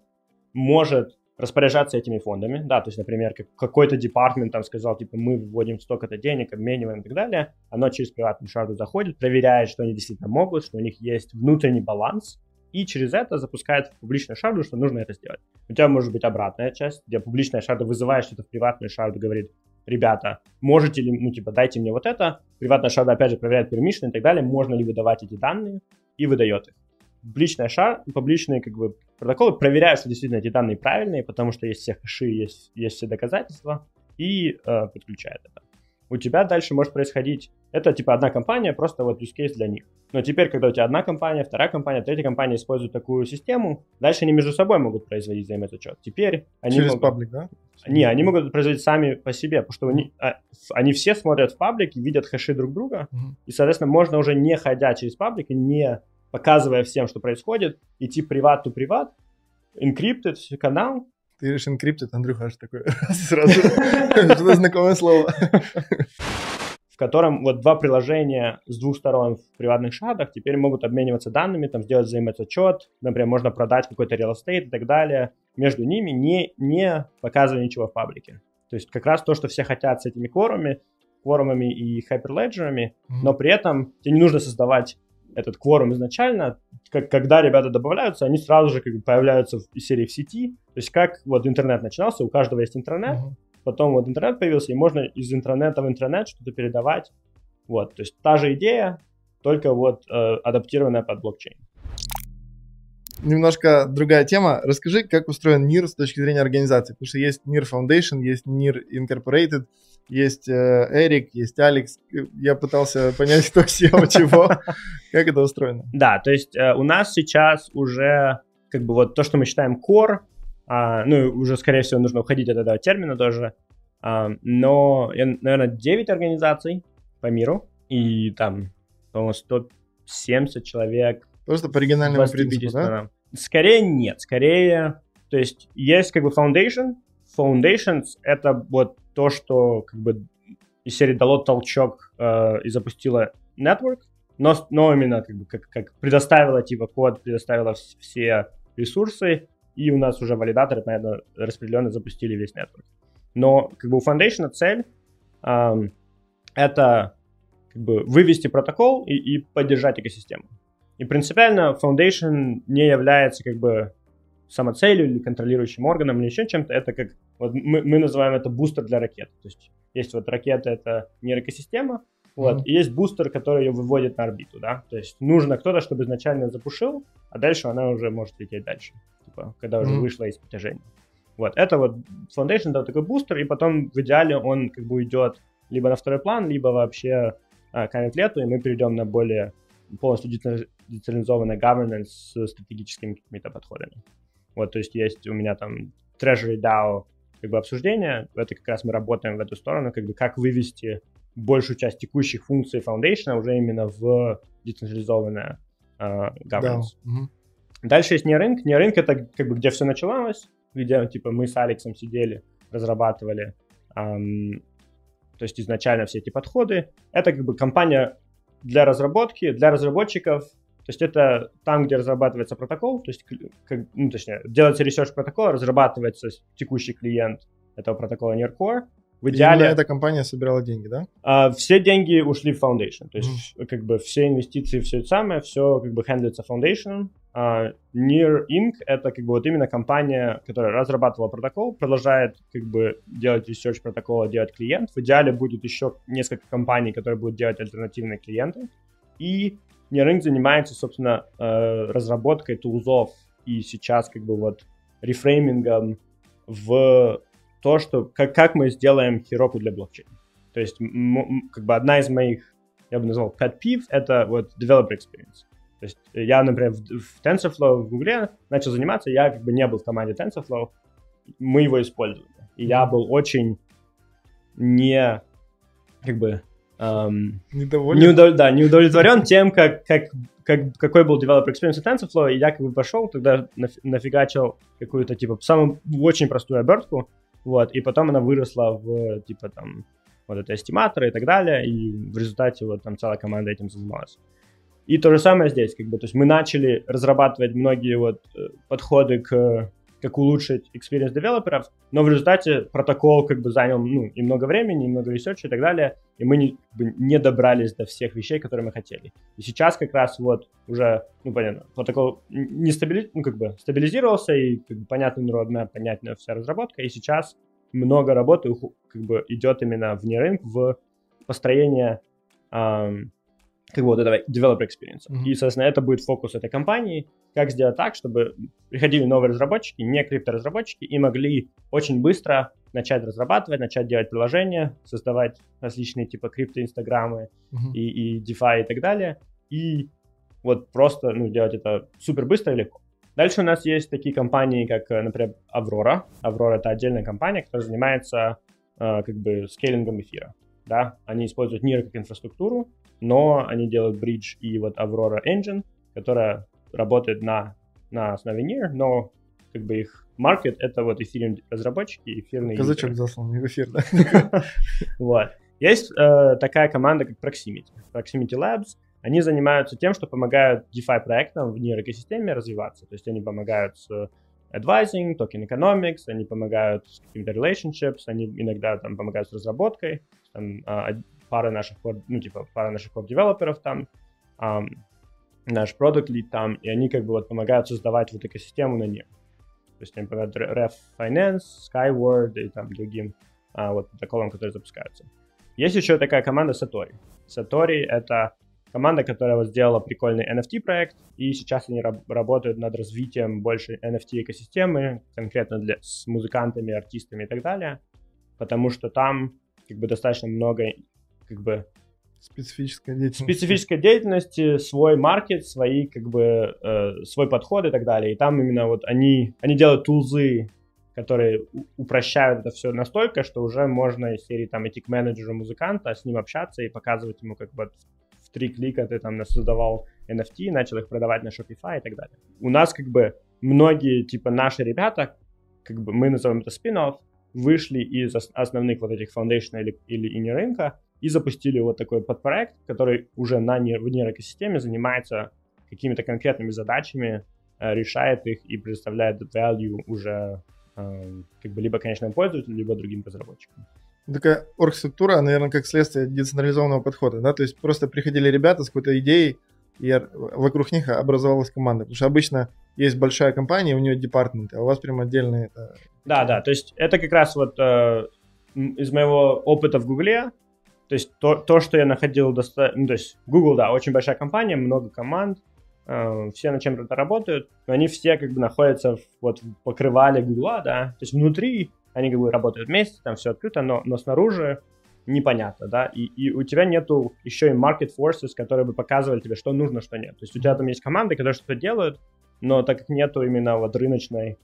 может распоряжаться этими фондами, да, то есть, например, как какой-то департамент там сказал, типа, мы вводим столько-то денег, обмениваем и так далее, оно через приватную шарду заходит, проверяет, что они действительно могут, что у них есть внутренний баланс, и через это запускает в публичную шарду, что нужно это сделать. У тебя может быть обратная часть, где публичная шарда вызывает что-то в приватную шарду, говорит, ребята, можете ли, ну, типа, дайте мне вот это, приватная шарда, опять же, проверяет permission и так далее, можно ли выдавать эти данные, и выдает их. Публичная шар, публичные как бы протоколы проверяют, что действительно эти данные правильные, потому что есть все хэши, есть, есть все доказательства, и э, подключают это. у тебя дальше может происходить, это типа одна компания, просто вот use case для них. Но теперь, когда у тебя одна компания, вторая компания, третья компания используют такую систему, дальше они между собой могут производить взаимозачет. Теперь они Через могут... паблик, да? Не, они могут производить сами по себе, потому что они, а, они все смотрят в паблик, видят хэши друг друга, Мгм. и, соответственно, можно уже не ходя через паблик и не показывая всем, что происходит, идти приват to приват, encrypted канал, Ты говоришь encrypted, Андрюха аж такой сразу. Что-то знакомое слово. в котором вот два приложения с двух сторон в приватных шатах теперь могут обмениваться данными, там сделать взаимозачет, например, можно продать какой-то real estate и так далее между ними, не, не показывая ничего в паблике. То есть как раз то, что все хотят с этими кворумами, кворумами и хайперледжерами, но при этом тебе не нужно создавать этот кворум изначально, как, когда ребята добавляются, они сразу же как бы появляются в серии в сети. То есть как вот интернет начинался, у каждого есть интернет, Мгм. потом вот интернет появился, и можно из интернета в интернет что-то передавать. Вот, то есть та же идея, только вот э, адаптированная под блокчейн. Немножко другая тема. Расскажи, как устроен NIR с точки зрения организации. Потому что есть NIR Foundation, есть NIR Incorporated, есть э, Эрик, есть Алекс. Я пытался понять, кто SEO чего. Как это устроено? Да, то есть э, у нас сейчас уже как бы вот то, что мы считаем core, а, ну, уже, скорее всего, нужно уходить от этого термина тоже, а, но, наверное, 9 организаций по миру, и там, по-моему, 170 человек Просто по региональному 25 принципу, да? Скорее нет, скорее, то есть есть как бы foundation, foundations это вот то, что как бы из серии дало толчок э, и запустило network, но, но именно как бы как, как предоставила типа код, предоставила вс- все ресурсы, и у нас уже валидаторы, понятно, распределенно запустили весь network. Но как бы у foundation цель ам, это как бы вывести протокол и, и поддержать экосистему. И принципиально Foundation не является как бы самоцелью или контролирующим органом или еще чем-то. Это как, вот мы, мы называем это бустер для ракет. То есть есть вот ракета, это нейроэкосистема, вот, Мгм. и есть бустер, который ее выводит на орбиту, да. То есть нужно кто-то, чтобы изначально запушил, а дальше она уже может лететь дальше, типа, когда уже Мгм. вышла из притяжения. Вот, это вот Foundation дал такой бустер, и потом в идеале он как бы идет либо на второй план, либо вообще а, канет лету, и мы перейдем на более полностью децентрали- децентрализованный governance с стратегическими какими-то подходами. Вот, то есть есть у меня там Treasury DAO как бы обсуждение, это как раз мы работаем в эту сторону, как бы как вывести большую часть текущих функций Foundation уже именно в децентрализованное а, Да. governance. Мгм. Дальше есть нерынк. Нерынк это как бы где все начиналось, где типа мы с Алексом сидели, разрабатывали, ам, то есть изначально все эти подходы. Это как бы компания для разработки, для разработчиков. То есть это там, где разрабатывается протокол, то есть, как, ну, точнее, делается research протокола, разрабатывается текущий клиент этого протокола NearCore. В Именно идеале эта компания собирала деньги, да? а, все деньги ушли в Foundation. То есть, как бы все инвестиции, все это самое, все как бы хендлится Foundation. А Near Inc. это как бы вот именно компания, которая разрабатывала протокол, продолжает как бы делать research протокола, делать клиент. В идеале будет еще несколько компаний, которые будут делать альтернативные клиенты. И Near Inc. занимается, собственно, э, разработкой тулзов и сейчас как бы вот рефреймингом в то, что как, как мы сделаем хироку для блокчейна. То есть, как бы одна из моих, я бы назвал, pet peeve, это вот developer experience. То есть я, например, в, в TensorFlow в Гугле начал заниматься, я как бы не был в команде TensorFlow, мы его использовали. И я был очень не, как бы, эм, Недоволен? не, удов- да, не удовлетворен тем, как, как, как, какой был developer experience TensorFlow, и я как бы пошел, тогда наф- нафигачил какую-то, типа, самую очень простую обертку, вот, и потом она выросла в, типа, там, вот это эстиматоры и так далее, и в результате вот там целая команда этим занималась. И то же самое здесь, как бы, то есть мы начали разрабатывать многие вот э, подходы к как улучшить experience девелоперов, но в результате протокол как бы занял ну, и много времени, и много research а и так далее, и мы не, не добрались до всех вещей, которые мы хотели. И сейчас как раз вот уже, ну понятно, протокол не стабили... ну, как бы стабилизировался, и как бы, понятный roadmap, понятная вся разработка, и сейчас много работы как бы идет именно в нерынок, в построение ам, как бы вот этого developer experience. Mm-hmm. И, соответственно, это будет фокус этой компании, как сделать так, чтобы приходили новые разработчики, не крипторазработчики, и могли очень быстро начать разрабатывать, начать делать приложения, создавать различные типа крипто-инстаграмы mm-hmm. и, и DeFi и так далее, и вот просто ну, делать это супер быстро и легко. Дальше у нас есть такие компании, как, например, Aurora. Aurora — это отдельная компания, которая занимается э, как бы скейлингом эфира. Да? Они используют NIR как инфраструктуру, но они делают Bridge и вот Aurora Engine, которая работает на, на основе NIR, но как бы их маркет — это вот эфирные разработчики, эфирные... Казачок заслал не в эфир, да? Вот. Есть э, такая команда, как Proximity. Proximity Labs. Они занимаются тем, что помогают DeFi проектам в нейроэкосистеме развиваться. То есть они помогают с advising, token economics, они помогают с какими-то relationships, они иногда там помогают с разработкой. Там, а, пара наших, ну, типа, пара наших core-девелоперов там, um, наш продукт lead там, и они как бы вот помогают создавать вот экосистему на нем. То есть помогают Ref Finance, Skyward и там другим а, вот протоколам, которые запускаются. Есть еще такая команда Satori. Satori — это команда, которая вот сделала прикольный NFT-проект, и сейчас они раб- работают над развитием больше NFT-экосистемы, конкретно для, с музыкантами, артистами и так далее, потому что там как бы достаточно много как бы специфической деятельности. Специфической деятельности, свой маркет, свои, как бы, э, свой подход и так далее. И там именно вот они, они делают тулзы, которые упрощают это все настолько, что уже можно из серии там идти к менеджеру музыканта, с ним общаться и показывать ему как бы в три клика ты там создавал NFT, начал их продавать на Shopify и так далее. У нас как бы многие, типа, наши ребята, как бы мы называем это спин вышли из основных вот этих foundation или, или инни рынка, и запустили вот такой подпроект, который уже на нейро, в нейроэкосистеме занимается какими-то конкретными задачами, э, решает их и предоставляет value уже э, как бы либо конечному пользователю, либо другим разработчикам. Такая оргструктура, наверное, как следствие децентрализованного подхода, да, то есть просто приходили ребята с какой-то идеей, и вокруг них образовалась команда. Потому что обычно есть большая компания, у нее департамент, а у вас прям отдельные... Это... Да, да, то есть это как раз вот э, из моего опыта в Гугле, то есть то, то что я находил, доста... ну, то есть Google, да, очень большая компания, много команд, э, все над чем-то работают, но они все как бы находятся в, вот в покрывале Google, да, то есть внутри они как бы работают вместе, там все открыто, но, но снаружи непонятно, да, и, и у тебя нету еще и market forces, которые бы показывали тебе, что нужно, что нет. То есть у тебя там есть команды, которые что-то делают, но так как нету именно вот рыночной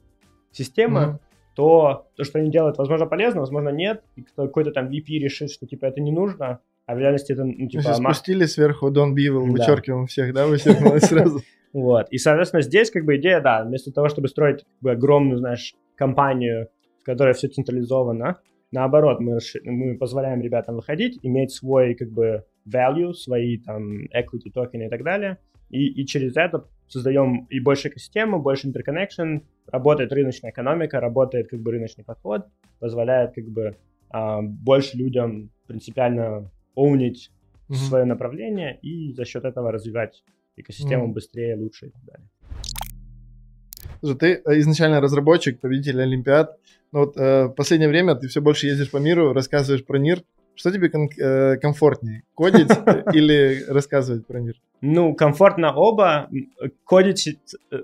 системы, mm-hmm то то, что они делают, возможно, полезно, возможно, нет. И какой-то там VP решит, что, типа, это не нужно, а в реальности это, ну, типа... Спустили сверху Don't Be Evil, да. вычеркиваем всех, да, вычеркнулось сразу. Вот, и, соответственно, здесь как бы идея, да, вместо того, чтобы строить как бы, огромную, знаешь, компанию, в которой все централизовано, наоборот, мы, мы позволяем ребятам выходить, иметь свой, как бы, value, свои там equity токены и так далее, и, и через это создаем и больше экосистему, больше интерконнекшн, работает рыночная экономика, работает как бы рыночный подход, позволяет как бы а, больше людям принципиально оунить mm-hmm. свое направление и за счет этого развивать экосистему mm-hmm. быстрее, лучше и так далее. Слушай, ты э, изначально разработчик, победитель Олимпиад, но вот э, в последнее время ты все больше ездишь по миру, рассказываешь про НИР. Что тебе ком- э, комфортнее, кодить или рассказывать про НИР? Ну, комфортно оба. Кодить э,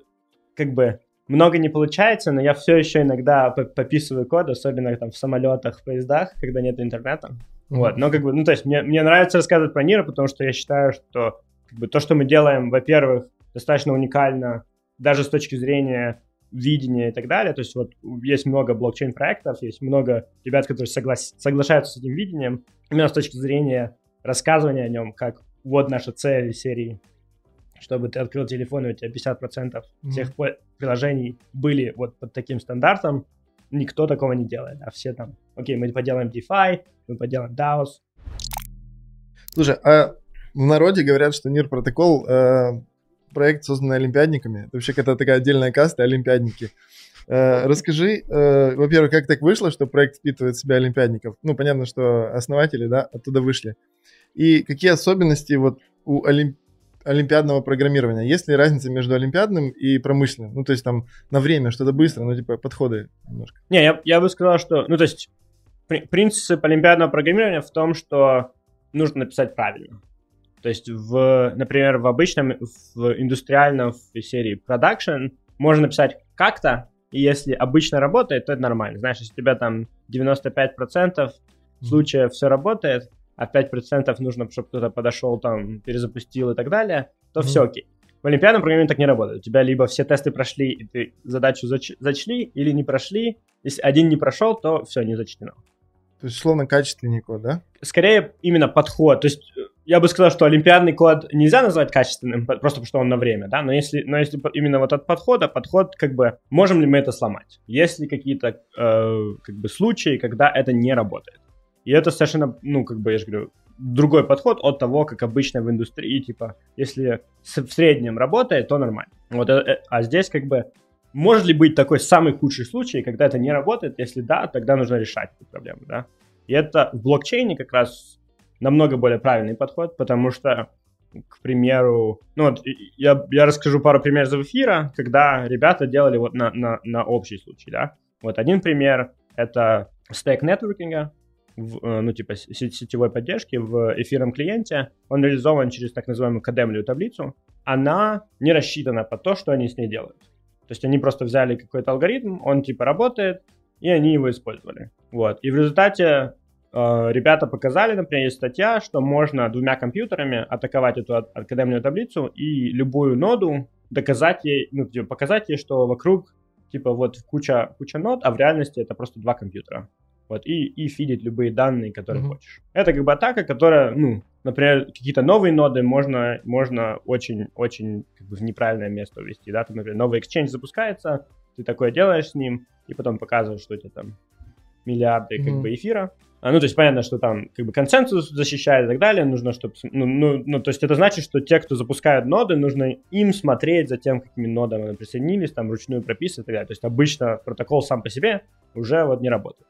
как бы много не получается, но я все еще иногда пописываю код, особенно там в самолетах, в поездах, когда нет интернета. Mm-hmm. Вот, но как бы, ну, то есть мне, мне нравится рассказывать про Нира, потому что я считаю, что как бы, то, что мы делаем, во-первых, достаточно уникально, даже с точки зрения видения и так далее. То есть вот есть много блокчейн-проектов, есть много ребят, которые согла- соглашаются с этим видением, именно с точки зрения рассказывания о нем, как вот наша цель серии чтобы ты открыл телефон, и у тебя 50% mm-hmm. всех приложений были вот под таким стандартом, никто такого не делает. А все там, окей, мы поделаем DeFi, мы поделаем DAOs. Слушай, а в народе говорят, что NIR протокол э, проект, созданный олимпиадниками. Это вообще какая-то такая отдельная каста, олимпиадники. Э, расскажи, э, во-первых, как так вышло, что проект впитывает в себя олимпиадников? Ну, понятно, что основатели, да, оттуда вышли. И какие особенности вот у олимп олимпиадного программирования. Есть ли разница между олимпиадным и промышленным? Ну, то есть там на время что-то быстро, ну, типа подходы немножко. Не, я, я бы сказал, что, ну, то есть принцип олимпиадного программирования в том, что нужно написать правильно. То есть, в, например, в обычном, в индустриальном в серии production можно написать как-то, и если обычно работает, то это нормально. Знаешь, если у тебя там 95% случаев все работает, а 5% нужно, чтобы кто-то подошел, там, перезапустил и так далее, то mm-hmm. все окей. В олимпиадном программе так не работает. У тебя либо все тесты прошли, и ты задачу зач- зачли, или не прошли. Если один не прошел, то все, не зачтено. То есть, словно качественный код, да? Скорее, именно подход. То есть, я бы сказал, что олимпиадный код нельзя назвать качественным, просто потому что он на время, да, но если, но если именно вот от подхода, подход, как бы, можем ли мы это сломать? Есть ли какие-то, э, как бы, случаи, когда это не работает? И это совершенно, ну, как бы, я же говорю, другой подход от того, как обычно в индустрии, типа, если в среднем работает, то нормально. Вот, э, э, а здесь, как бы, может ли быть такой самый худший случай, когда это не работает? Если да, тогда нужно решать эту проблему, да? И это в блокчейне как раз намного более правильный подход, потому что, к примеру, ну вот я, я расскажу пару примеров из эфира, когда ребята делали вот на, на, на общий случай, да. Вот один пример — это стейк нетворкинга, в, э, ну, типа сетевой поддержки в эфирном клиенте. Он реализован через так называемую кадемную таблицу. Она не рассчитана под то, что они с ней делают. То есть они просто взяли какой-то алгоритм, он типа работает, и они его использовали. Вот. И в результате ребята показали, например, есть статья, что можно двумя компьютерами атаковать эту академную таблицу и любую ноду доказать ей, ну, типа, показать ей, что вокруг типа вот куча, куча нод, а в реальности это просто два компьютера. Вот, и, и фидить любые данные, которые mm-hmm. хочешь. Это как бы атака, которая, ну, например, какие-то новые ноды можно, можно очень-очень как бы в неправильное место увести, да, там, например, новый exchange запускается, ты такое делаешь с ним, и потом показываешь, что у тебя там миллиарды как mm-hmm. бы эфира. А, ну, то есть понятно, что там как бы консенсус защищает и так далее, нужно, чтобы, ну, ну, ну, то есть это значит, что те, кто запускают ноды, нужно им смотреть за тем, какими нодами они присоединились, там, вручную прописывать и так далее. То есть обычно протокол сам по себе уже вот не работает.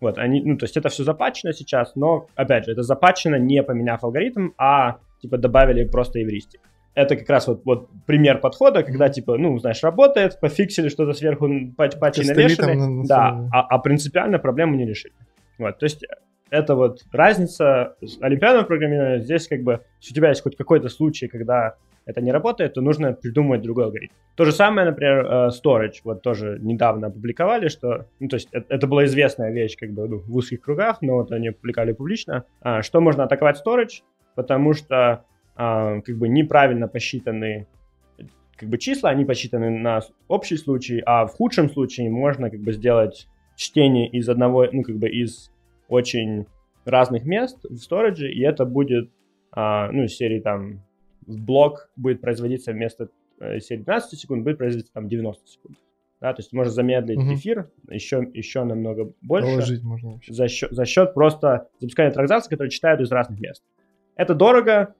Вот, они, ну, то есть это все запачено сейчас, но, опять же, это запачено не поменяв алгоритм, а, типа, добавили просто эвристик. Это как раз вот, вот пример подхода, когда, типа, ну, знаешь, работает, пофиксили что-то сверху, патчи навешали, на, да, а, а принципиально проблему не решили. Вот, то есть это вот разница с олимпиадным программированием. Здесь как бы, если у тебя есть хоть какой-то случай, когда это не работает, то нужно придумать другой алгоритм. То же самое, например, э, storage. Вот тоже недавно опубликовали, что... Ну, то есть это, это была известная вещь как бы ну, в узких кругах, но вот они опубликовали публично, а, что можно атаковать storage, потому что а, как бы неправильно посчитаны как бы числа, они посчитаны на общий случай, а в худшем случае можно как бы сделать чтение из одного, ну как бы из очень разных мест в storage, и это будет, а, ну, серии там блок будет производиться вместо э, серии 12 секунд, будет производиться там 90 секунд. Да, то есть можно замедлить угу. эфир еще, еще намного больше. Положить можно вообще. За счет, за счет просто запускания транзакций, которые читают из разных мест. Это дорого,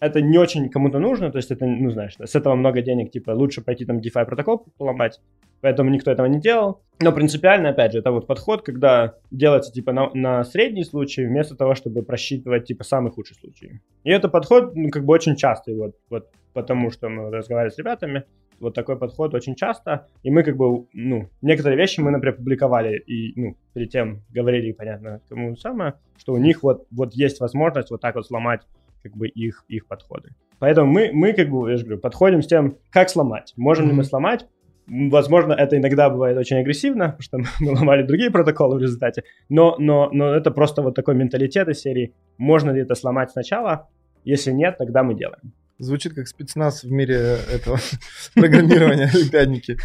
это не очень кому-то нужно, то есть это, ну, знаешь, с этого много денег, типа, лучше пойти там DeFi протокол поломать, поэтому никто этого не делал. Но принципиально, опять же, это вот подход, когда делается, типа, на, на средний случай, вместо того, чтобы просчитывать, типа, самый худший случай. И это подход, ну, как бы очень частый, вот, вот потому что мы разговаривали с ребятами, вот такой подход очень часто, и мы как бы, ну, некоторые вещи мы, например, публиковали, и, ну, перед тем говорили, понятно, кому самое, что у них вот, вот есть возможность вот так вот сломать как бы их, их подходы. Поэтому мы, мы как бы, я же говорю, подходим с тем, как сломать. Можем mm-hmm. ли мы сломать? Возможно, это иногда бывает очень агрессивно, потому что мы ломали другие протоколы в результате, но, но, но это просто вот такой менталитет из серии. Можно ли это сломать сначала? Если нет, тогда мы делаем. Звучит как спецназ в мире этого программирования олимпиадники.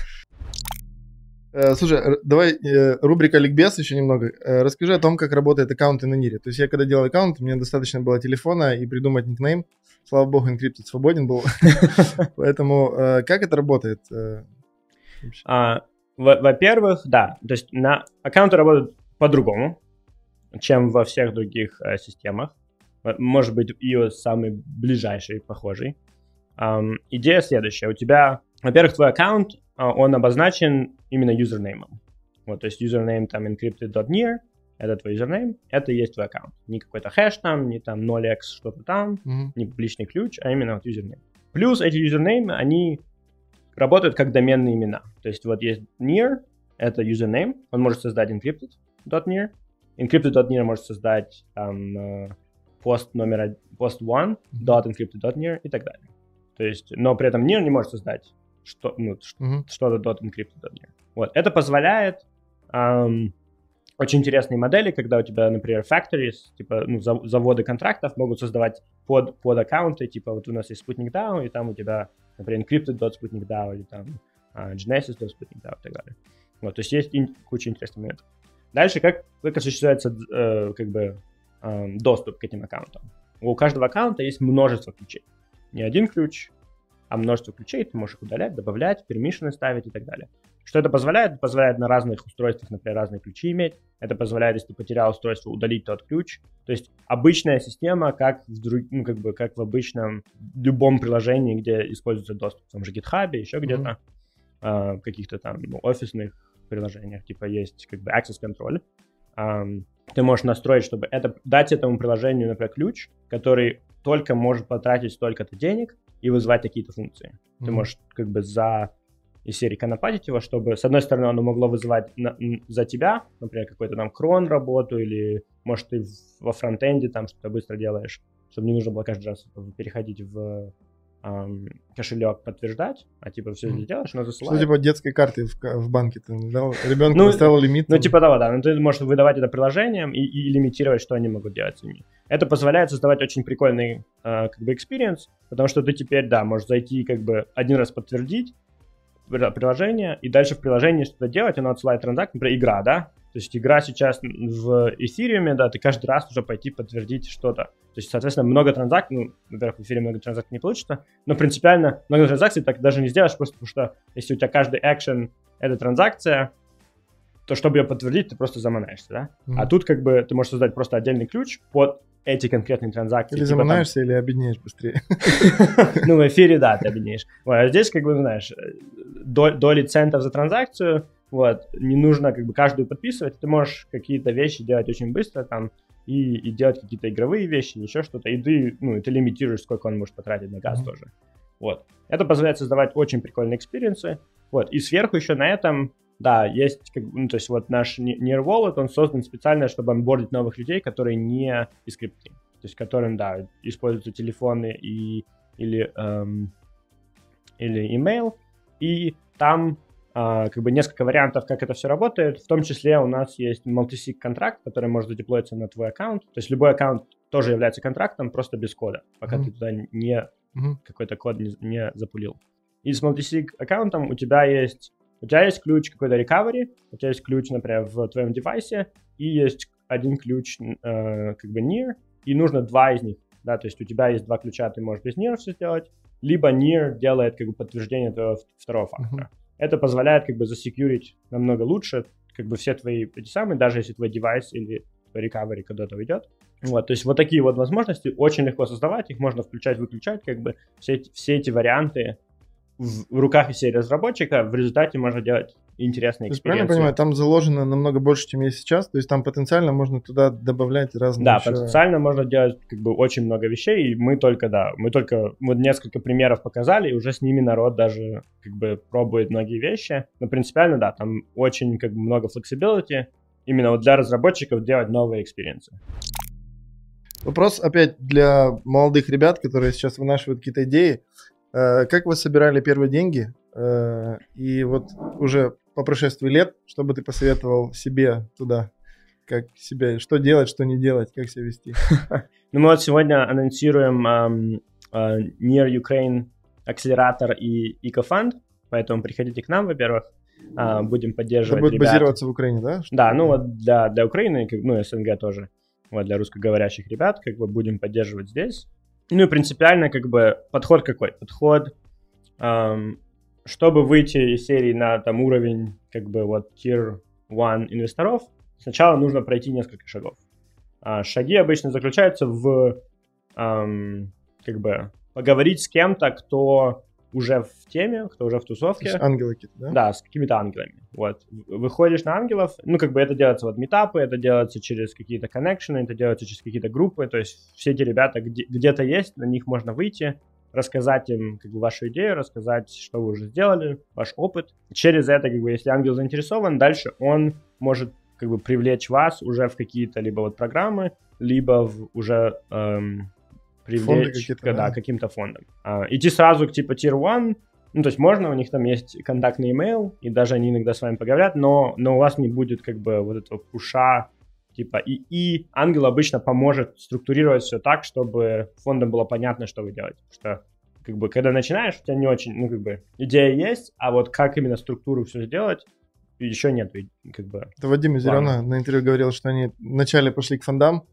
Э, слушай, давай э, рубрика Ликбез еще немного. Э, расскажи о том, как работает аккаунты на Нире. То есть я когда делал аккаунт, мне достаточно было телефона и придумать никнейм. Слава богу, Encrypted свободен был. Поэтому как это работает? А, во-первых, да. То есть на аккаунты работают по-другому, чем во всех других системах. Может быть, iOS самый ближайший, похожий. Идея следующая. У тебя, во-первых, твой аккаунт а, он обозначен именно юзернеймом. Вот, то есть username там encrypted.near, это твой username, это и есть твой аккаунт. Не какой-то хэш там, не там 0x что-то там, mm-hmm. не публичный ключ, а именно вот username. Плюс эти юзернеймы, они работают как доменные имена. То есть вот есть near, это юзернейм, он может создать encrypted.near, encrypted.near может создать там post номер post one dot encrypted dot near и так далее. То есть, но при этом near не может создать что, ну, mm-hmm. что-то dot encrypted dot near. Вот. Это позволяет эм, очень интересные модели, когда у тебя, например, factories, типа ну, заводы контрактов могут создавать под, под аккаунты, типа вот у нас есть Sputnik DAO, и там у тебя, например, encrypted.sputnik DAO, или там uh, Genesis.sputnik DAO и так далее. Вот, то есть есть куча интересных моментов. Дальше, как, как осуществляется э, как бы э, доступ к этим аккаунтам? У каждого аккаунта есть множество ключей. Не один ключ, а множество ключей, ты можешь их удалять, добавлять, пермишины ставить и так далее. Что это позволяет? Позволяет на разных устройствах, например, разные ключи иметь. Это позволяет, если ты потерял устройство, удалить тот ключ. То есть обычная система, как в, друг, ну, как бы, как в обычном любом приложении, где используется доступ, в том же GitHub, еще где-то, mm-hmm. э, каких-то там ну, офисных приложениях, типа есть как бы access control. Э, ты можешь настроить, чтобы это, дать этому приложению, например, ключ, который только может потратить столько-то денег и вызывать какие-то функции. Mm-hmm. Ты можешь как бы за из серии конопатить его, чтобы, с одной стороны, оно могло вызывать на, за тебя, например, какой-то там крон работу, или, может, ты во фронтенде там что-то быстро делаешь, чтобы не нужно было каждый раз переходить в кошелек подтверждать, а типа все mm. сделаешь, но засылает. Что типа детской карты в, в банке ты дал, ребенку ну, поставил лимит. Ну типа того, да, но ты можешь выдавать это приложением и, и лимитировать, что они могут делать с ними. Это позволяет создавать очень прикольный э, как бы experience, потому что ты теперь, да, можешь зайти как бы один раз подтвердить, приложение, и дальше в приложении что-то делать, оно отсылает транзакцию, например, игра, да? То есть игра сейчас в эфириуме, да, ты каждый раз уже пойти подтвердить что-то. То есть, соответственно, много транзакций, ну, во-первых, в эфире много транзакций не получится, но принципиально много транзакций так даже не сделаешь, просто потому что если у тебя каждый экшен — это транзакция, то чтобы ее подтвердить, ты просто заманаешься, да? Mm-hmm. А тут как бы ты можешь создать просто отдельный ключ под эти конкретные транзакции. Или типа заманаешься, там... или обеднеешь быстрее. Ну, в эфире, да, ты обеднеешь. А здесь, как бы, знаешь, доли центов за транзакцию, вот, не нужно как бы каждую подписывать, ты можешь какие-то вещи делать очень быстро там и, и делать какие-то игровые вещи, еще что-то, и ты, ну, и ты лимитируешь, сколько он может потратить на газ mm-hmm. тоже. Вот. Это позволяет создавать очень прикольные experience ы. Вот. И сверху еще на этом да, есть, как, ну, то есть вот наш Near Wallet, он создан специально, чтобы онбордить новых людей, которые не из крипты. То есть которым, да, используются телефоны и, или, эм, или email, и там как бы несколько вариантов, как это все работает. В том числе у нас есть multisig контракт, который может задеплоиться на твой аккаунт. То есть любой аккаунт тоже является контрактом, просто без кода, пока mm-hmm. ты туда не mm-hmm. какой-то код не, не запулил. И с multisig аккаунтом у тебя есть у тебя есть ключ какой-то recovery, у тебя есть ключ, например, в твоем девайсе, и есть один ключ э, как бы near, и нужно два из них, да, то есть у тебя есть два ключа, ты можешь без near все сделать, либо near делает как бы подтверждение твоего второго фактора. Uh-huh. Это позволяет как бы засекьюрить намного лучше как бы все твои эти самые, даже если твой девайс или recovery куда-то уйдет. Вот, то есть вот такие вот возможности очень легко создавать, их можно включать, выключать, как бы все, все эти варианты в руках и разработчика, в результате можно делать интересные эксперименты. Правильно понимаю, там заложено намного больше, чем есть сейчас, то есть там потенциально можно туда добавлять разные Да, еще... потенциально можно делать как бы очень много вещей, и мы только, да, мы только, мы несколько примеров показали, и уже с ними народ даже как бы пробует многие вещи, но принципиально, да, там очень как бы много flexibility, именно вот для разработчиков делать новые experience ы. Вопрос опять для молодых ребят, которые сейчас вынашивают какие-то идеи. Э, как вы собирали первые деньги? Э, и вот уже по прошествии лет, что бы ты посоветовал себе туда? Как себя, что делать, что не делать, как себя вести? Ну, мы вот сегодня анонсируем uh, Near Ukraine акселератор и EcoFund, поэтому приходите к нам, во-первых, uh, будем поддерживать Это будет ребят. базироваться в Украине, да? Что да, ну вот для, для Украины, ну, СНГ тоже, вот для русскоговорящих ребят, как бы будем поддерживать здесь. Ну и принципиально как бы подход какой? Подход, эм, чтобы выйти из серии на там уровень как бы вот tier one инвесторов, сначала нужно пройти несколько шагов. А шаги обычно заключаются в эм, как бы поговорить с кем-то, кто уже в теме, кто уже в тусовке. То ангелы какие-то, да? Да, с какими-то ангелами. Вот. Выходишь на ангелов, ну, как бы это делается вот метапы, это делается через какие-то коннекшены, это делается через какие-то группы, то есть все эти ребята где- где-то есть, на них можно выйти, рассказать им как бы вашу идею, рассказать, что вы уже сделали, ваш опыт. Через это, как бы, если ангел заинтересован, дальше он может как бы привлечь вас уже в какие-то либо вот программы, либо в уже эм, привлечь да, да. каким-то фондом. А, идти сразу к типа Tier 1, ну, то есть можно, у них там есть контактный email, и даже они иногда с вами поговорят, но, но у вас не будет как бы вот этого пуша, типа, и, и ангел обычно поможет структурировать все так, чтобы фондам было понятно, что вы делаете. Потому что, как бы, когда начинаешь, у тебя не очень, ну, как бы, идея есть, а вот как именно структуру все сделать, еще нет, как бы. Это Вадим Зелена на интервью говорил, что они вначале пошли к фондам,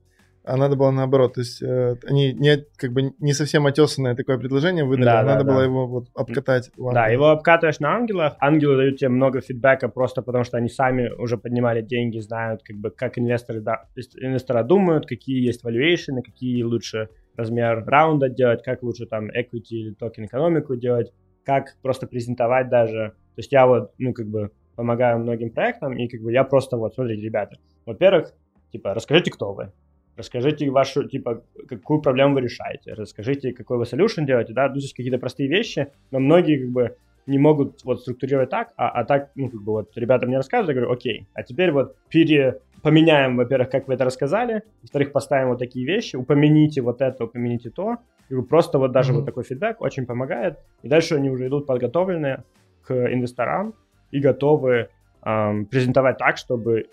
а надо было наоборот. То есть э, они не, как бы не совсем отесанное такое предложение выдали, да, а да, надо да. было его вот обкатать. Да, его обкатываешь на ангелах. Ангелы дают тебе много фидбэка просто потому, что они сами уже поднимали деньги, знают, как бы, как инвесторы, да, инвестора думают, какие есть valuation, какие лучше размер раунда делать, как лучше там equity или токен экономику делать, как просто презентовать даже. То есть я вот, ну, как бы помогаю многим проектам, и как бы я просто вот, смотрите, ребята, во-первых, типа, расскажите, кто вы, Расскажите вашу, типа, какую проблему вы решаете, расскажите, какой вы solution делаете, да, ну, то есть какие-то простые вещи, но многие, как бы, не могут вот структурировать так, а, а так, ну, как бы вот ребята мне рассказывают, я говорю, окей, а теперь вот пере, поменяем, во-первых, как вы это рассказали, во-вторых, поставим вот такие вещи, упомяните вот это, упомяните то, и просто вот даже mm-hmm. вот такой фидбэк очень помогает, и дальше они уже идут подготовленные к инвесторам и готовы эм, презентовать так, чтобы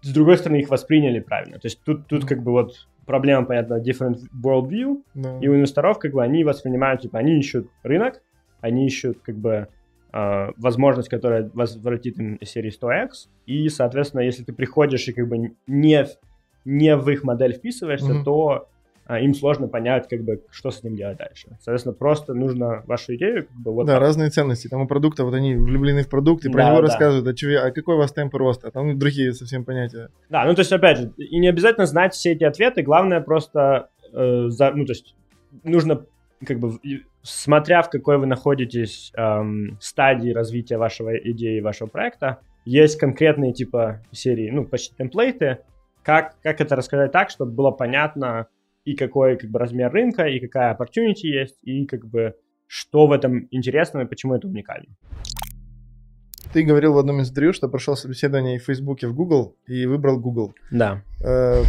с другой стороны, их восприняли правильно. То есть тут, тут как бы вот проблема, понятно, different worldview, да. и у инвесторов как бы они воспринимают, типа, они ищут рынок, они ищут как бы э, возможность, которая возвратит им серии 100x, и, соответственно, если ты приходишь и как бы не, не в их модель вписываешься, mm-hmm. то им сложно понять, как бы, что с ним делать дальше. Соответственно, просто нужно вашу идею, как бы, вот Да, так. разные ценности. Там у продукта, вот они влюблены в продукт, и про да, него да. рассказывают, а, чё, а какой у вас темп роста, а там другие совсем понятия. Да, ну, то есть, опять же, и не обязательно знать все эти ответы, главное просто, э, за, ну, то есть, нужно, как бы, смотря в какой вы находитесь эм, стадии развития вашего идеи, вашего проекта, есть конкретные, типа, серии, ну, почти темплейты, как, как это рассказать так, чтобы было понятно, и какой как бы размер рынка, и какая opportunity есть, и как бы что в этом интересного и почему это уникально. Ты говорил в одном из интервью, что прошел собеседование в Фейсбуке в Google и выбрал Google. Да. Э,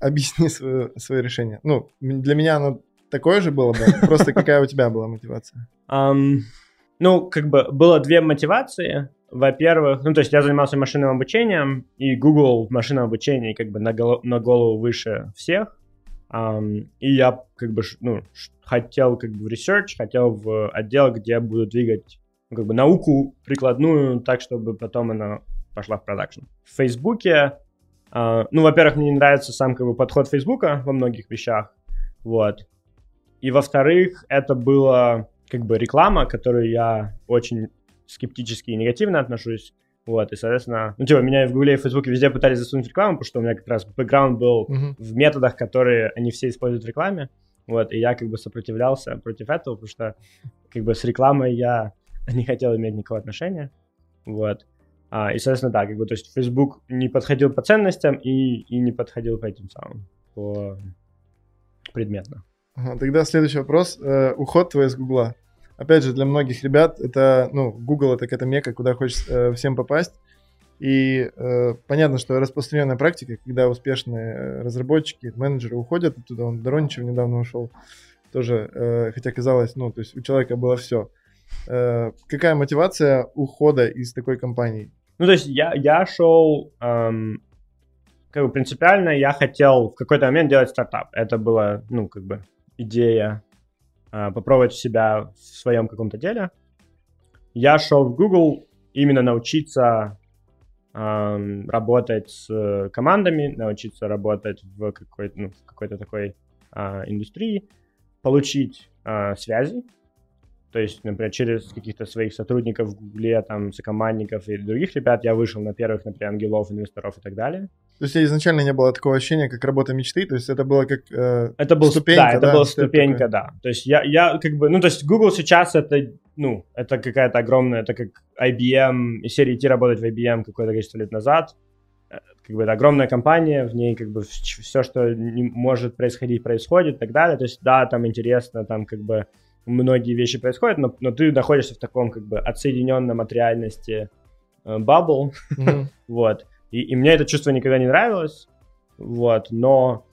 объясни свое, свое решение. Ну, для меня оно такое же было бы, просто какая у тебя была мотивация? Ну, как бы было две мотивации. Во-первых, ну, то есть я занимался машинным обучением, и Google в машинном обучении как бы на голову выше всех. Um, и я как бы ну, хотел как бы в research, хотел в отдел, где буду двигать ну, как бы науку прикладную так, чтобы потом она пошла в продакшн. В Фейсбуке, uh, ну, во-первых, мне не нравится сам как бы подход Фейсбука во многих вещах, вот. И во-вторых, это была как бы реклама, которую я очень скептически и негативно отношусь. Вот, и, соответственно, ну, типа, меня в Гугле и в Фейсбуке везде пытались засунуть рекламу, потому что у меня как раз бэкграунд был uh-huh. в методах, которые они все используют в рекламе. Вот, и я как бы сопротивлялся против этого, потому что как бы с рекламой я не хотел иметь никакого отношения. Вот. А, и, соответственно, да, как бы, то есть Facebook не подходил по ценностям и, и не подходил по этим самым, по предметно. Ага, тогда следующий вопрос. Э, уход твой из Гугла опять же, для многих ребят это, ну, Google это какая-то мека, куда хочется э, всем попасть. И э, понятно, что распространенная практика, когда успешные э, разработчики, менеджеры уходят оттуда, он Дороничев недавно ушел, тоже, э, хотя казалось, ну, то есть у человека было все. Э, какая мотивация ухода из такой компании? Ну, то есть я, я шел, эм, как бы принципиально, я хотел в какой-то момент делать стартап. Это была, ну, как бы идея попробовать себя в своем каком-то деле. Я шел в Google именно научиться э, работать с командами, научиться работать в какой-то, ну, в какой-то такой э, индустрии, получить э, связи, то есть, например, через каких-то своих сотрудников в Гугле, там, сокомандников и других ребят я вышел на первых, например, ангелов, инвесторов и так далее. То есть изначально не было такого ощущения, как работа мечты, то есть это было как э, это был, ступенька, да, это да, была ступенька, да. То есть я, я как бы, ну, то есть Google сейчас это, ну, это какая-то огромная, это как IBM, и серии T работать в IBM какое-то количество лет назад, э, как бы это огромная компания, в ней как бы все, что может происходить, происходит и так далее. То есть да, там интересно, там как бы многие вещи происходят, но, но ты находишься в таком как бы отсоединенном от реальности э, бабл, mm-hmm. вот. И, и мне это чувство никогда не нравилось, вот, но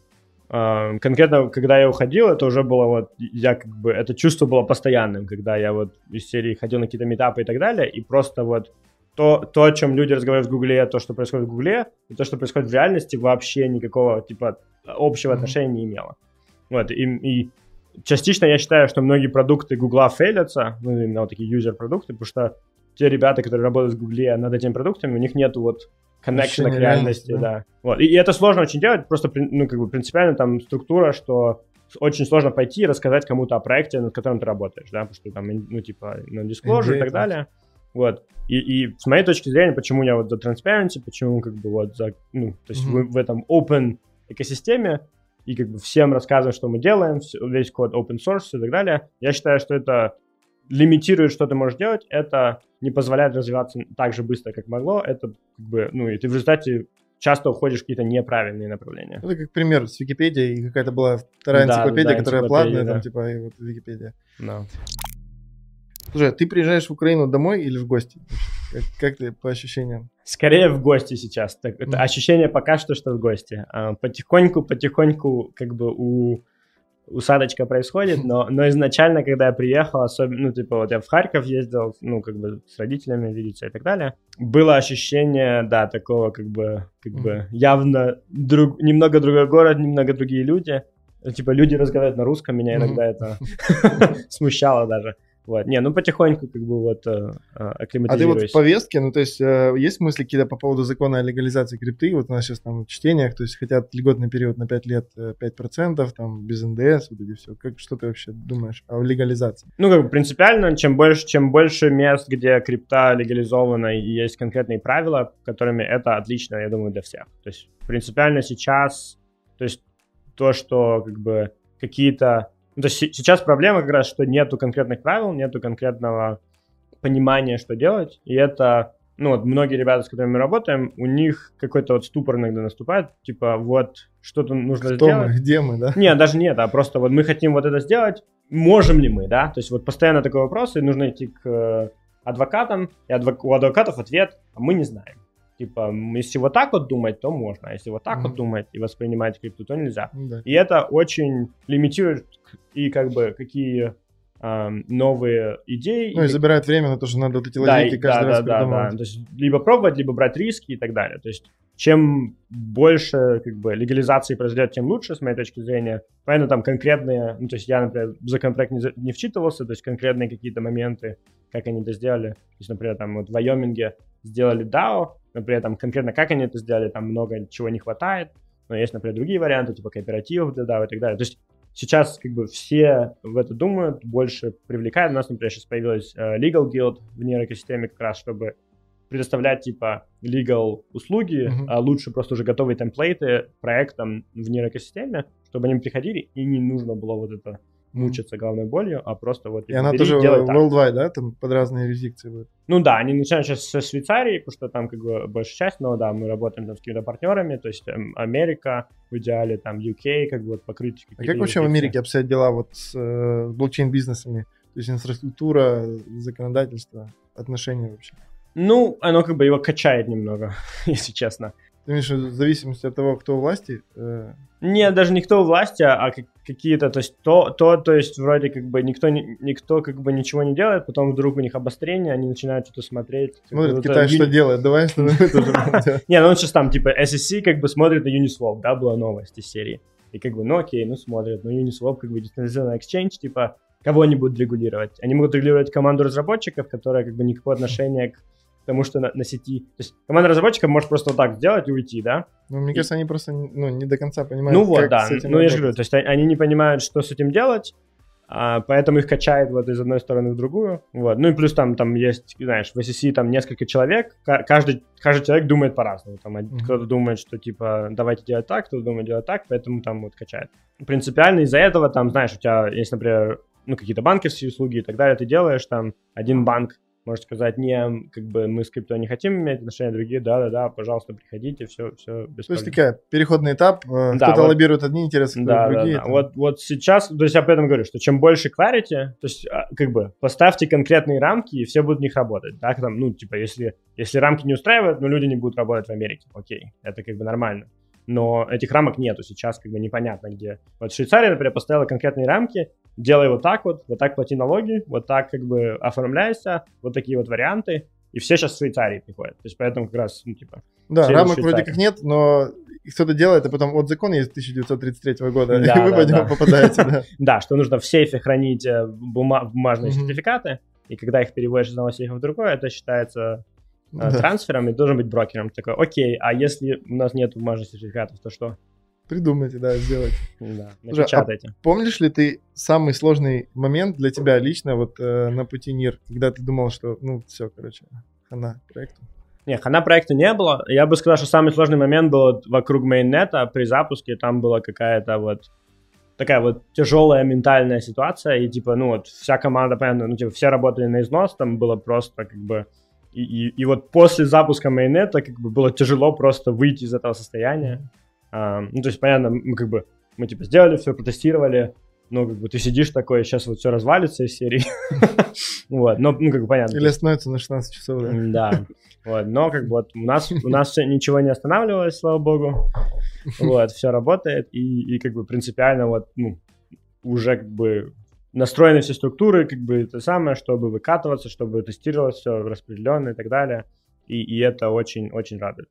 э, конкретно, когда я уходил, это уже было вот, я как бы, это чувство было постоянным, когда я вот из серии ходил на какие-то метапы и так далее, и просто вот то, то, о чем люди разговаривают в Гугле, то, что происходит в Гугле, и то, что происходит в реальности, вообще никакого, типа, общего mm-hmm. отношения не имело. Вот, и, и частично я считаю, что многие продукты Гугла фейлятся, ну, именно вот такие юзер-продукты, потому что те ребята, которые работают в Гугле над этими продуктами, у них нету вот коннекшена к реальности, да. да. Вот. И, и это сложно очень делать, просто, ну, как бы принципиально там структура, что очень сложно пойти и рассказать кому-то о проекте, над которым ты работаешь, да, потому что там, ну, типа, на disclosure и так далее. Вот. И, и с моей точки зрения, почему я вот за transparency, почему как бы вот за, ну, то есть mm-hmm. в, в этом open экосистеме, и как бы всем рассказываем, что мы делаем, весь код open source и так далее, я считаю, что это лимитирует, что ты можешь делать, это не позволяет развиваться так же быстро, как могло, это как бы, ну, и ты в результате часто уходишь в какие-то неправильные направления. Это как пример с Википедией, и какая-то была вторая да, энциклопедия, да, которая платная, да. там, типа, и вот Википедия. Да. Слушай, а ты приезжаешь в Украину домой или в гости? Как, как ты по ощущениям? Скорее в гости сейчас. Так, mm-hmm. ощущение пока что, что в гости. А, потихоньку, потихоньку, как бы у усадочка происходит, но, но изначально, когда я приехал, особенно, ну, типа, вот я в Харьков ездил, ну, как бы с родителями видеться и так далее, было ощущение, да, такого, как бы, как mm-hmm. бы явно друг, немного другой город, немного другие люди, типа, люди разговаривают на русском, меня иногда mm-hmm. это смущало даже. Вот. Не, ну потихоньку как бы вот э, акклиматизируюсь. А ты вот в повестке, ну то есть э, есть мысли какие-то по поводу закона о легализации крипты? Вот у нас сейчас там в чтениях, то есть хотят льготный период на 5 лет 5%, э, там без НДС, вот эти все. Как, что ты вообще думаешь о легализации? Ну как бы принципиально, чем больше, чем больше мест, где крипта легализована и есть конкретные правила, которыми это отлично, я думаю, для всех. То есть принципиально сейчас, то есть то, что как бы какие-то ну, то есть сейчас проблема как раз, что нету конкретных правил, нету конкретного понимания, что делать, и это, ну, вот многие ребята, с которыми мы работаем, у них какой-то вот ступор иногда наступает, типа, вот, что-то нужно Кто сделать. мы, где мы, да? Нет, даже нет, а просто вот мы хотим вот это сделать, можем ли мы, да? То есть вот постоянно такой вопрос, и нужно идти к э, адвокатам, и адвок... у адвокатов ответ, а мы не знаем. Типа, если вот так вот думать, то можно, а если вот так mm-hmm. вот думать и воспринимать крипту, то нельзя. Mm-hmm. И это очень лимитирует и как бы какие новые идеи. Ну и, и забирает время на то, что надо вот эти лазейки да, каждый да, раз да, да, да. То есть либо пробовать, либо брать риски и так далее. То есть чем больше как бы легализации произойдет, тем лучше, с моей точки зрения. Понятно, там конкретные, ну то есть я, например, в законопроект не, не вчитывался, то есть конкретные какие-то моменты, как они это сделали. То есть, например, там вот в Вайоминге сделали DAO, но при этом конкретно как они это сделали, там много чего не хватает, но есть, например, другие варианты, типа кооперативов для DAO и так далее. То есть сейчас как бы все в это думают, больше привлекают. У нас, например, сейчас появилась uh, Legal Guild в нейроэкосистеме как раз, чтобы предоставлять типа legal услуги, mm-hmm. а лучше просто уже готовые темплейты проектам в нейроэкосистеме, чтобы они приходили и не нужно было вот это мучиться головной болью, а просто вот... И она тоже worldwide, да, там под разные юрисдикции будет? Ну да, они начинают сейчас со Швейцарии, потому что там как бы большая часть, но да, мы работаем там с какими-то партнерами, то есть там, Америка, в идеале там UK, как бы вот покрыть А как вообще в Америке обстоят дела вот с э, блокчейн-бизнесами? То есть инфраструктура, законодательство, отношения вообще? Ну, оно как бы его качает немного, если честно. Ты имеешь в зависимости от того, кто у власти? Э... Не, даже не кто у власти, а какие-то, то есть то, то, то есть вроде как бы никто, никто как бы ничего не делает, потом вдруг у них обострение, они начинают что-то смотреть. Смотрит Китай, что делает, давай что Не, ну он сейчас там типа SEC как бы смотрит на Uniswap, да, была новость из серии. И как бы, ну окей, ну смотрят, но Uniswap как бы децентрализованный exchange, типа, кого они будут регулировать? Они могут регулировать команду разработчиков, которая как бы никакого отношения к тому, что на, на сети. То есть команда разработчиков может просто вот так сделать и уйти, да? Ну, мне и... кажется, они просто ну, не до конца понимают, Ну вот, как да. С этим ну, я же говорю, то есть они не понимают, что с этим делать, а, поэтому их качает вот из одной стороны в другую. Вот. Ну и плюс там, там есть, знаешь, в SEC там несколько человек, каждый, каждый человек думает по-разному. Там mm-hmm. кто-то думает, что типа давайте делать так, кто-то думает делать так, поэтому там вот качает. Принципиально из-за этого там, знаешь, у тебя есть, например, ну какие-то банковские услуги и так далее, ты делаешь там один банк может сказать, не, как бы мы с крипто не хотим иметь отношения, другие, да-да-да, пожалуйста, приходите, все, все без То есть такая переходный этап, э, да, кто-то вот, лоббирует одни интересы, да, другие. Да, да. Вот, вот сейчас, то есть я об этом говорю, что чем больше clarity, то есть а, как бы поставьте конкретные рамки, и все будут в них работать, да, там, ну, типа, если, если рамки не устраивают, ну, люди не будут работать в Америке, окей, это как бы нормально но этих рамок нету сейчас, как бы непонятно где. Вот Швейцария, например, поставила конкретные рамки, делай вот так вот, вот так плати налоги, вот так как бы оформляйся, вот такие вот варианты, и все сейчас в Швейцарии приходят. То есть поэтому как раз, ну, типа... Да, рамок вроде как нет, но кто-то делает, а потом вот закон есть 1933 года, да, и вы да, по нему да. попадаете. Да. да, что нужно в сейфе хранить э, бумажные сертификаты, и когда их переводишь из одного сейфа в другой, это считается да. трансфером и должен быть брокером. Такой, окей, а если у нас нет бумажных сертификатов, то что? Придумайте, да, сделать. Да, напечатайте. А помнишь ли ты самый сложный момент для тебя лично вот э, на пути НИР, когда ты думал, что, ну, все, короче, хана проекту? Не, хана проекта не было. Я бы сказал, что самый сложный момент был вокруг мейннета при запуске. Там была какая-то вот такая вот тяжелая ментальная ситуация, и типа, ну вот вся команда, понятно, ну типа все работали на износ, там было просто как бы и, и, и вот после запуска майонета как бы было тяжело просто выйти из этого состояния. А, ну, то есть, понятно, мы как бы, мы типа сделали все, протестировали, ну, как бы ты сидишь такой, сейчас вот все развалится из серии. вот, но, ну, как бы понятно. Или остановится на 16 часов, да? Да, вот, но как бы вот у нас, у нас ничего не останавливалось, слава богу. Вот, все работает, и, и как бы принципиально вот, ну, уже как бы настроены все структуры, как бы это самое, чтобы выкатываться, чтобы тестировать все распределенно и так далее. И, и это очень-очень радует.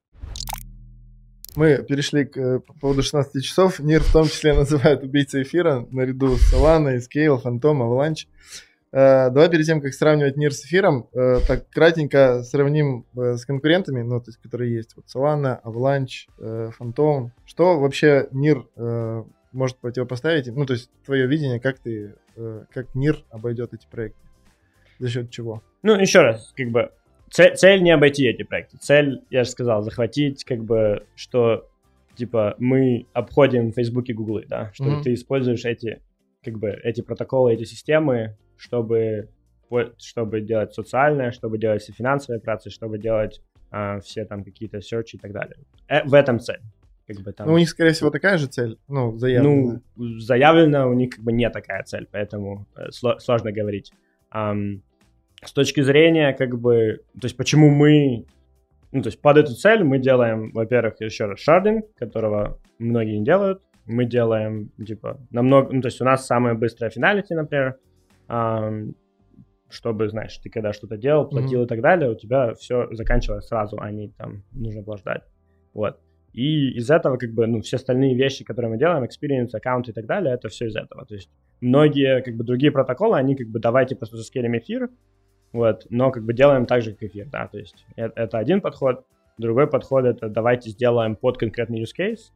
Мы перешли к э, по поводу 16 часов. Нир в том числе называют убийцей эфира наряду с Solana, Scale, Phantom, Avalanche. Э, давай перед тем, как сравнивать Нир с эфиром, э, так кратенько сравним с конкурентами, ну, то есть, которые есть. Вот Solana, Avalanche, Phantom. Что вообще Нир может противопоставить? Ну, то есть, твое видение, как ты как НИР обойдет эти проекты? За счет чего? Ну, еще раз, как бы цель, цель не обойти эти проекты. Цель, я же сказал, захватить, как бы, что типа мы обходим Facebook и Google, да, что mm-hmm. ты используешь эти, как бы, эти протоколы, эти системы, чтобы, чтобы делать социальное, чтобы делать все финансовые операции, чтобы делать а, все там какие-то search и так далее. Э, в этом цель. Как бы там... Ну, у них, скорее всего, такая же цель, ну, заявленная. Ну, заявлена у них как бы не такая цель, поэтому э, сложно говорить. Um, с точки зрения, как бы, то есть почему мы, ну, то есть под эту цель мы делаем, во-первых, еще раз шардинг, которого многие не делают, мы делаем, типа, намного, ну, то есть у нас самая быстрая финалити, например, чтобы, знаешь, ты когда что-то делал, платил mm-hmm. и так далее, у тебя все заканчивалось сразу, а не там нужно было ждать. Вот. И из этого, как бы, ну, все остальные вещи, которые мы делаем, experience, аккаунт и так далее, это все из этого. То есть многие, как бы, другие протоколы, они, как бы, давайте просто заскелим эфир, вот, но, как бы, делаем так же, как эфир, да, то есть это, это один подход, другой подход это давайте сделаем под конкретный use case,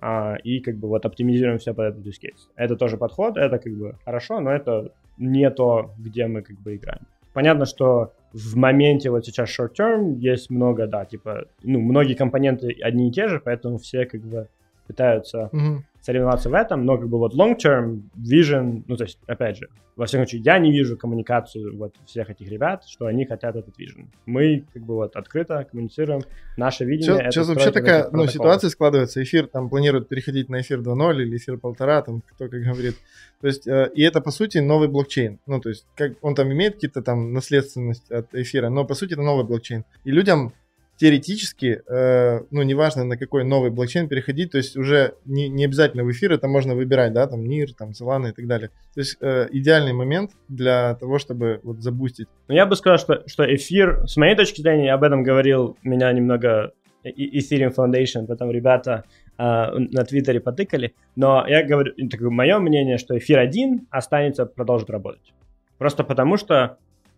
а, и, как бы, вот, оптимизируем все под этот use case. Это тоже подход, это, как бы, хорошо, но это не то, где мы, как бы, играем. Понятно, что в моменте вот сейчас short term есть много, да, типа, ну, многие компоненты одни и те же, поэтому все как бы пытаются mm-hmm. соревноваться в этом, но как бы вот long term vision, ну, то есть, опять же, во всяком случае, я не вижу коммуникацию вот всех этих ребят, что они хотят этот vision. Мы как бы вот открыто коммуницируем, наше видение. Сейчас, сейчас вообще такая ну, ситуация складывается, эфир там планирует переходить на эфир 2.0 или эфир 1.5, там кто как говорит. То есть, э, и это по сути новый блокчейн. Ну, то есть, как он там имеет какие-то там наследственность от эфира, но по сути это новый блокчейн. И людям теоретически, э, ну, неважно на какой новый блокчейн переходить, то есть уже не, не обязательно в эфир, это можно выбирать, да, там NIR, там Solana и так далее. То есть э, идеальный момент для того, чтобы вот забустить. Ну, я бы сказал, что, что эфир, с моей точки зрения, об этом говорил, меня немного Ethereum Foundation, потом ребята э, на Твиттере потыкали, но я говорю, так, мое мнение, что эфир 1 останется, продолжит работать. Просто потому что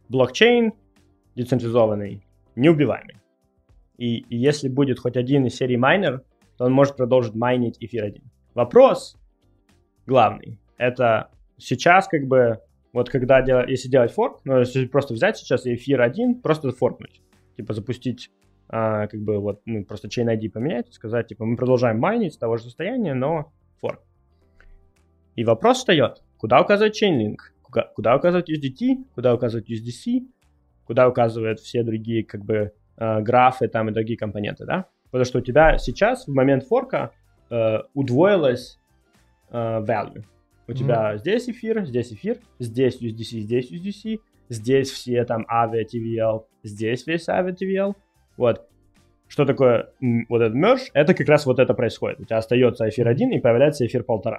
блокчейн децентрализованный, неубиваемый. И, и если будет хоть один из серии майнер, то он может продолжить майнить эфир 1. Вопрос главный, это сейчас как бы, вот когда делать, если делать форк, ну, если просто взять сейчас эфир 1, просто форкнуть, типа запустить а, как бы вот, ну, просто chain ID поменять, сказать, типа, мы продолжаем майнить с того же состояния, но форк. И вопрос встает, куда указывать chainlink, куда, куда указывать USDT, куда указывать USDC, куда указывает все другие как бы графы там и другие компоненты, да? Потому что у тебя сейчас в момент форка э, удвоилось э, value. У mm-hmm. тебя здесь эфир, здесь эфир, здесь USDC, здесь USDC, здесь все там авиа TVL, здесь весь авиа TVL. Вот. Что такое вот этот merge? Это как раз вот это происходит. У тебя остается эфир 1 и появляется эфир 1,5.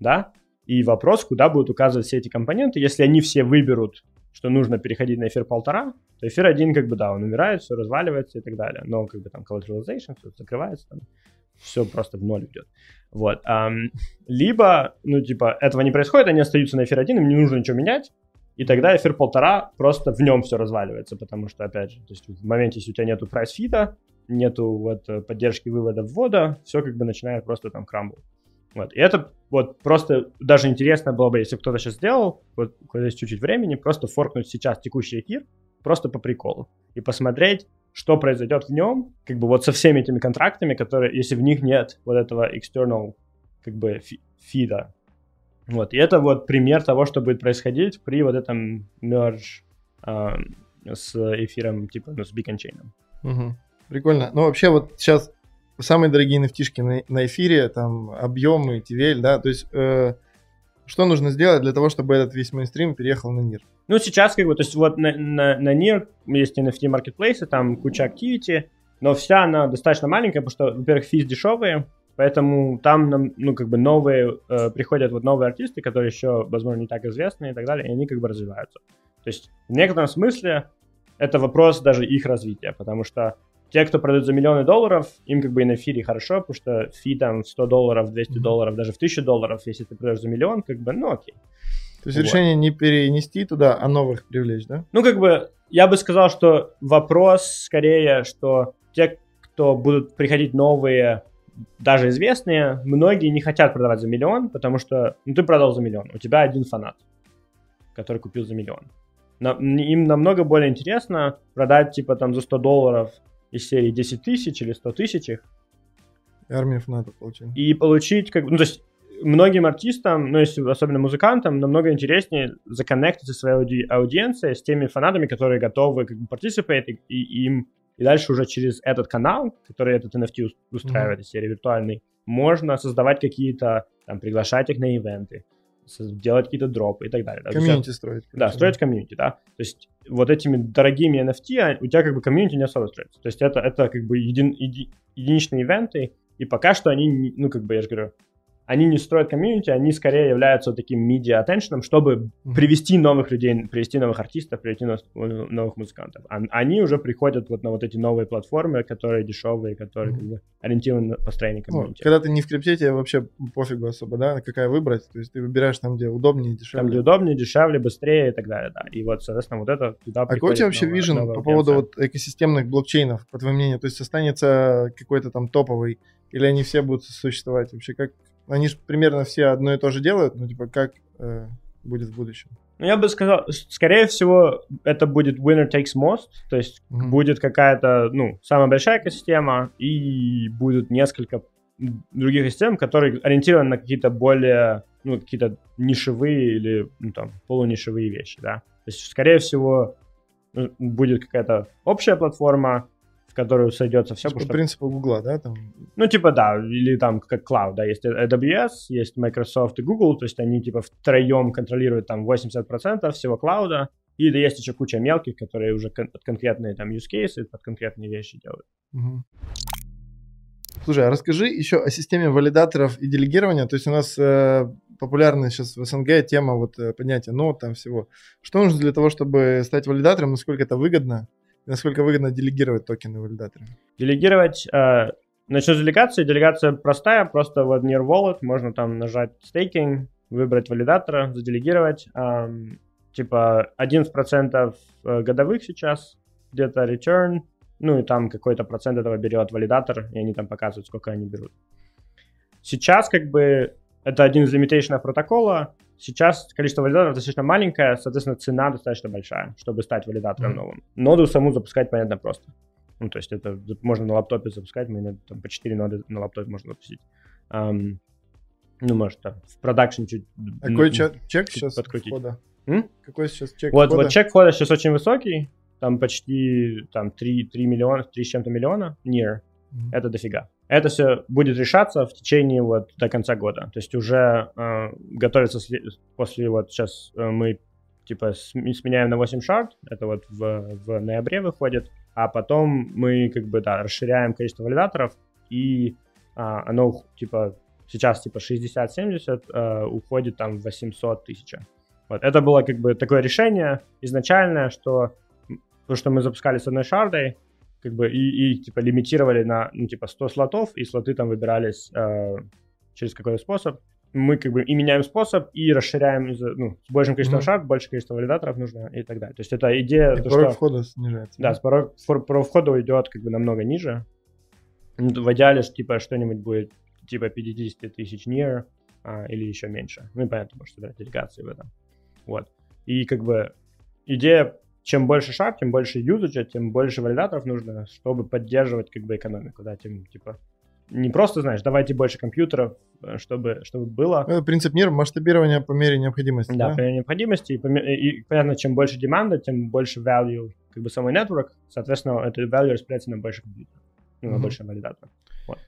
Да? И вопрос, куда будут указывать все эти компоненты. Если они все выберут, что нужно переходить на эфир 1,5, то эфир 1 как бы, да, он умирает, все разваливается и так далее. Но как бы там collateralization, все закрывается, там, все просто в ноль идет. Вот. Um, либо, ну, типа, этого не происходит, они остаются на эфир 1, им не нужно ничего менять, и тогда эфир полтора просто в нем все разваливается, потому что, опять же, то есть в моменте, если у тебя нету прайс-фида, нету вот поддержки вывода ввода, все как бы начинает просто там крамбл. Вот. И это вот просто даже интересно было бы, если кто-то сейчас сделал, вот когда есть чуть-чуть времени, просто форкнуть сейчас текущий эфир, просто по приколу, и посмотреть, что произойдет в нем, как бы вот со всеми этими контрактами, которые, если в них нет вот этого external, как бы, фида, вот, и это вот пример того, что будет происходить при вот этом merge э, с эфиром, типа, ну, с Beacon Chain. Угу. Прикольно. Ну, вообще, вот сейчас самые дорогие nft на, на эфире, там, объемы, TVL, да, то есть, э, что нужно сделать для того, чтобы этот весь мейнстрим переехал на NIR? Ну, сейчас, как бы, то есть, вот на, на, на NIR есть NFT маркетплейсы, там куча активити, но вся она достаточно маленькая, потому что, во-первых, физ дешевые, Поэтому там, ну, как бы новые, э, приходят вот новые артисты, которые еще, возможно, не так известны и так далее, и они как бы развиваются. То есть в некотором смысле это вопрос даже их развития, потому что те, кто продают за миллионы долларов, им как бы и на эфире хорошо, потому что фи там 100 долларов, 200 долларов, даже в 1000 долларов, если ты продаешь за миллион, как бы, ну окей. То есть вот. решение не перенести туда, а новых привлечь, да? Ну, как бы, я бы сказал, что вопрос скорее, что те, кто будут приходить новые даже известные, многие не хотят продавать за миллион, потому что ну, ты продал за миллион, у тебя один фанат, который купил за миллион. На, им намного более интересно продать типа там за 100 долларов из серии 10 тысяч или 100 тысяч их. Армия фанатов получить. И получить, как ну то есть многим артистам, ну если особенно музыкантам, намного интереснее законнектиться своей ауди- аудиенцией, с теми фанатами, которые готовы как бы participate, и, и им и дальше уже через этот канал, который этот NFT устраивает, mm-hmm. серии виртуальный, можно создавать какие-то, там, приглашать их на ивенты, делать какие-то дропы и так далее. Комьюнити строить. Да, строить комьюнити, да. То есть вот этими дорогими NFT а, у тебя как бы комьюнити не особо строится. То есть это, это как бы един, еди, единичные ивенты, и пока что они, ну, как бы, я же говорю, они не строят комьюнити, они скорее являются таким media attention, чтобы привести новых людей, привести новых артистов, привести новых, музыкантов. А, они уже приходят вот на вот эти новые платформы, которые дешевые, которые как бы, ориентированы на построение комьюнити. Ну, когда ты не в крипте, тебе вообще пофигу особо, да, какая выбрать. То есть ты выбираешь там, где удобнее, дешевле. Там, где удобнее, дешевле, быстрее и так далее, да. И вот, соответственно, вот это туда А какой у тебя вообще вижен по поводу вот экосистемных блокчейнов, по твоему мнению? То есть останется какой-то там топовый или они все будут существовать? Вообще как, они же примерно все одно и то же делают, ну, типа, как э, будет в будущем? Ну, я бы сказал, скорее всего, это будет winner takes most, то есть mm-hmm. будет какая-то, ну, самая большая экосистема, и будет несколько других систем, которые ориентированы на какие-то более, ну, какие-то нишевые или, ну, там, полунишевые вещи, да. То есть, скорее всего, будет какая-то общая платформа, которую сойдется все. По принципу Гугла, да? Там... Ну, типа, да, или там как Cloud, да, есть AWS, есть Microsoft и Google, то есть они, типа, втроем контролируют там 80% всего клауда, или есть еще куча мелких, которые уже кон- под конкретные там use cases, под конкретные вещи делают. Угу. Слушай, а расскажи еще о системе валидаторов и делегирования. То есть у нас э, популярная сейчас в СНГ тема вот э, поднятия нот там всего. Что нужно для того, чтобы стать валидатором, насколько это выгодно? Насколько выгодно делегировать токены валидаторам? Делегировать... Э, с делегации. Делегация простая, просто в Near Wallet можно там нажать стейкинг, выбрать валидатора, заделегировать. Э, типа 11% э, годовых сейчас, где-то return, ну и там какой-то процент этого берет валидатор, и они там показывают, сколько они берут. Сейчас как бы это один из лимитейшенов протокола, Сейчас количество валидаторов достаточно маленькое, соответственно, цена достаточно большая, чтобы стать валидатором mm-hmm. новым. Ноду саму запускать, понятно, просто. Ну, то есть это можно на лаптопе запускать, мы там по 4 ноды на лаптопе можно запустить. Um, ну, может, там, в продакшн чуть... А какой чек, чек чуть сейчас подкрутить. входа? М? Какой сейчас чек вот, входа? Вот чек входа сейчас очень высокий, там почти там 3, 3 миллиона, 3 с чем-то миллиона, near, mm-hmm. это дофига. Это все будет решаться в течение вот до конца года. То есть уже э, готовится после вот сейчас э, мы типа сменяем на 8 шарт, это вот в, в ноябре выходит, а потом мы как бы да расширяем количество валидаторов и а, оно типа сейчас типа 60-70 э, уходит там в 800 тысяч. Вот это было как бы такое решение изначальное, что то, что мы запускали с одной шардой, как бы и, и типа лимитировали на ну, типа 100 слотов, и слоты там выбирались э, через какой-то способ. Мы как бы и меняем способ, и расширяем ну, с большим количеством mm-hmm. шард, больше количество валидаторов нужно и так далее. То есть это идея... И то, порог что, входа снижается. Да, да? порог, порог входа уйдет как бы намного ниже. В идеале типа что-нибудь будет типа 50 тысяч near а, или еще меньше. Ну и понятно, может собирать делегации в этом. Вот. И как бы идея чем больше шаг, тем больше юзаджа, тем больше валидаторов нужно, чтобы поддерживать как бы экономику, да, тем типа не просто, знаешь, давайте больше компьютеров, э, чтобы, чтобы было. Это принцип мира масштабирования по мере необходимости. Да, да? по мере необходимости. И, по, и, понятно, чем больше деманда, тем больше value как бы самой network, соответственно, это value распределяется на больше компьютеров, ну, на mm-hmm. больше валидаторов. Вот.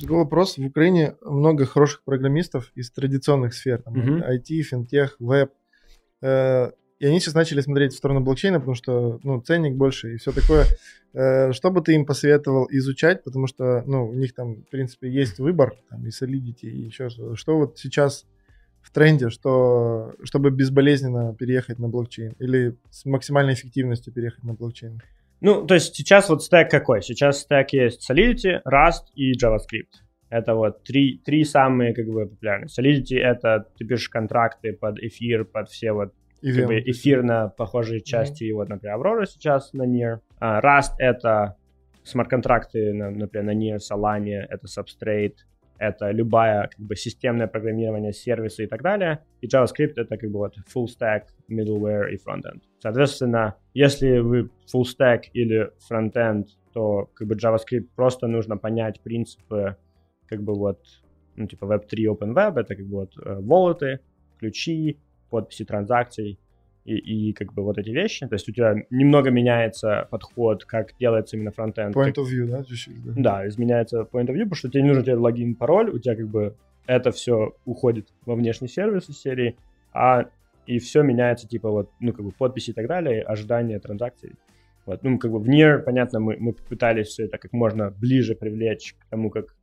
Другой вопрос. В Украине много хороших программистов из традиционных сфер, там, mm-hmm. IT, финтех, веб. Э, и они сейчас начали смотреть в сторону блокчейна, потому что, ну, ценник больше и все такое. Э, что бы ты им посоветовал изучать, потому что, ну, у них там, в принципе, есть выбор, там, и Solidity, и еще что Что вот сейчас в тренде, что, чтобы безболезненно переехать на блокчейн или с максимальной эффективностью переехать на блокчейн? Ну, то есть сейчас вот стек какой? Сейчас стек есть Solidity, Rust и JavaScript. Это вот три, три самые как бы популярные. Solidity — это ты пишешь контракты под эфир, под все вот как бы эфирно похожие части, mm-hmm. вот, например, Aurora сейчас на NIR. Uh, Rust — это смарт-контракты, например, на NIR, Solana, это Substrate, это любая как бы системное программирование, сервисы и так далее. И JavaScript — это как бы вот full stack, middleware и frontend. Соответственно, если вы full stack или frontend, то как бы JavaScript просто нужно понять принципы как бы вот, ну, типа Web3 Open Web, это как бы вот волоты, ключи, подписи транзакций и, и как бы вот эти вещи. То есть у тебя немного меняется подход, как делается именно фронтенд. Point of view, да? Чуть-чуть, да? Да, изменяется point of view, потому что тебе не нужен тебе логин, пароль, у тебя как бы это все уходит во внешний сервис из серии, а и все меняется, типа вот, ну, как бы подписи и так далее, ожидания транзакций. Вот, ну, как бы в NIR, понятно, мы, мы пытались все это как можно ближе привлечь к тому, как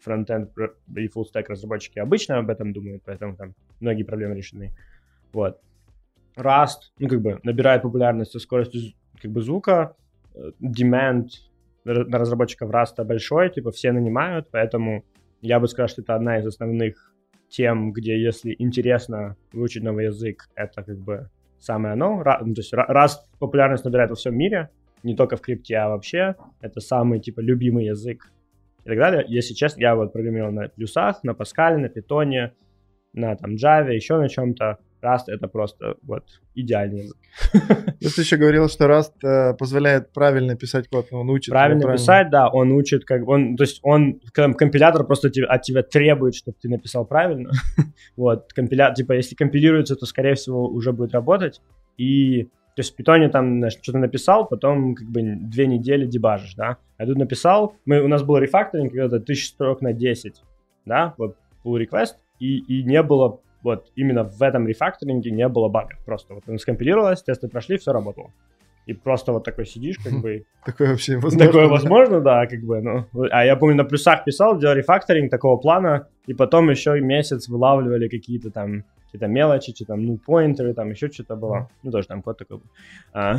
фронтенд и stack разработчики обычно об этом думают, поэтому там многие проблемы решены. Вот. Rust, ну, как бы, набирает популярность со скоростью, как бы, звука. Э, demand на разработчиков Rust большой, типа, все нанимают, поэтому я бы сказал, что это одна из основных тем, где, если интересно выучить новый язык, это, как бы, самое оно. Ну, то есть Rust популярность набирает во всем мире, не только в крипте, а вообще. Это самый, типа, любимый язык и так далее. Если честно, я вот программировал на плюсах, на Паскале, на Питоне, на там Java, еще на чем-то. Rust это просто вот идеальный язык. Ты еще говорил, что Rust э, позволяет правильно писать код, он учит. Правильно, правильно писать, да, он учит, как он, то есть он, компилятор просто тебе, от тебя требует, чтобы ты написал правильно. вот, компилятор, типа, если компилируется, то, скорее всего, уже будет работать. И то есть в питоне там что-то написал, потом как бы две недели дебажишь, да. А тут написал, мы, у нас был рефакторинг, когда-то тысяч строк на 10, да, вот pull request, и, и не было вот именно в этом рефакторинге не было багов. Просто вот он скомпилировалось, тесты прошли, все работало. И просто вот такой сидишь, как бы... Такое вообще возможно. Такое возможно, да, как бы, ну... А я помню, на плюсах писал, делал рефакторинг такого плана, и потом еще месяц вылавливали какие-то там какие-то мелочи, что там, ну, поинтеры, там еще что-то было. Ну, тоже там код такой был. А...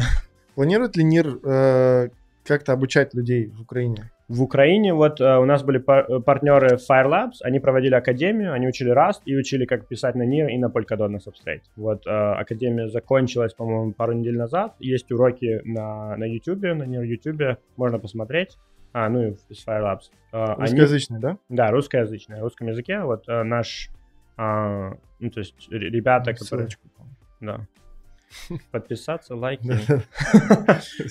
Планирует ли НИР э, как-то обучать людей в Украине? В Украине вот uh, у нас были пар- э, партнеры Fire Labs, они проводили академию, они учили Rust и учили, как писать на NIR и на Polkadot на Substrate. Вот uh, академия закончилась, по-моему, пару недель назад. Есть уроки на, на YouTube, на NIR YouTube, можно посмотреть. А, ну и с Fire Labs. Русскоязычный, они... да? Да, русскоязычный, на русском языке. Вот наш, uh, ну то есть ребята, которые... Да подписаться, лайки.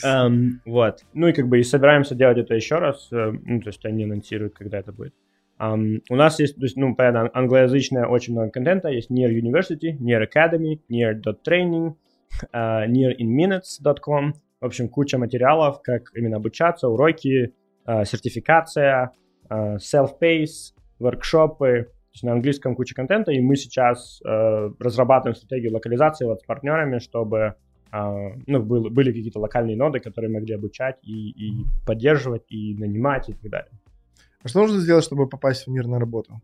um, вот. Ну и как бы и собираемся делать это еще раз. Э, ну, то есть они анонсируют, когда это будет. Um, у нас есть, то есть, ну, понятно, англоязычное очень много контента. Есть Near University, Near Academy, Near Training, uh, nearinminutes.com. В общем, куча материалов, как именно обучаться, уроки, uh, сертификация, uh, self-pace, воркшопы, есть на английском куча контента, и мы сейчас э, разрабатываем стратегию локализации вот с партнерами, чтобы э, ну, был, были какие-то локальные ноды, которые могли обучать и, и поддерживать, и нанимать, и так далее. А что нужно сделать, чтобы попасть в мир на работу?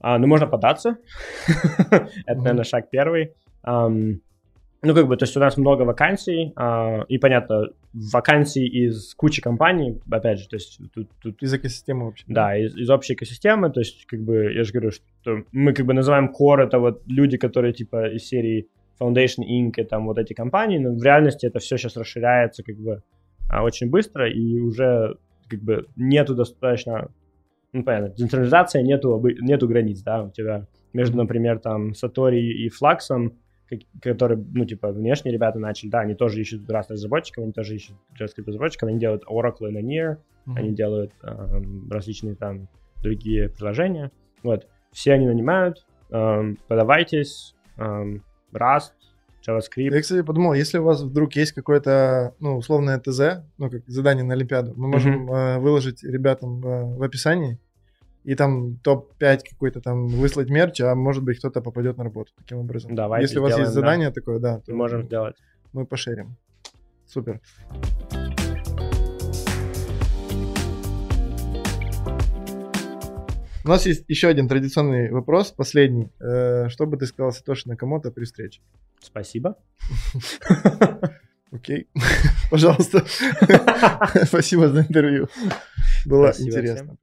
А, ну, можно податься. Это, наверное, шаг первый. Ну, как бы, то есть у нас много вакансий, э, и, понятно, вакансий из кучи компаний, опять же, то есть тут... тут из экосистемы вообще. Да, из, из общей экосистемы, то есть, как бы, я же говорю, что мы, как бы, называем core, это вот люди, которые, типа, из серии Foundation Inc. и там вот эти компании, но в реальности это все сейчас расширяется, как бы, а, очень быстро, и уже, как бы, нету достаточно, ну, понятно, децентрализация, нету, нету границ, да, у тебя между, например, там, Сатори и Флаксом, которые, ну, типа, внешние ребята начали, да, они тоже ищут раз разработчиков, они тоже ищут JavaScript разработчиков, они делают Oracle и Linear, mm-hmm. они делают э, различные там другие приложения, вот, все они нанимают, э, подавайтесь, э, Rust, JavaScript. Я, кстати, подумал, если у вас вдруг есть какое-то, ну, условное ТЗ, ну, как задание на Олимпиаду, мы можем mm-hmm. э, выложить ребятам в, в описании, и там топ-5 какой-то там выслать мерч, а может быть кто-то попадет на работу таким образом. Давайте Если у вас есть задание да. такое, да, то можем сделать. Мы пошерим. Супер. У нас есть еще один традиционный вопрос, последний. Э, что бы ты сказал Сатоши Накамото при встрече? Спасибо. Окей. Пожалуйста. Спасибо за интервью. Было интересно.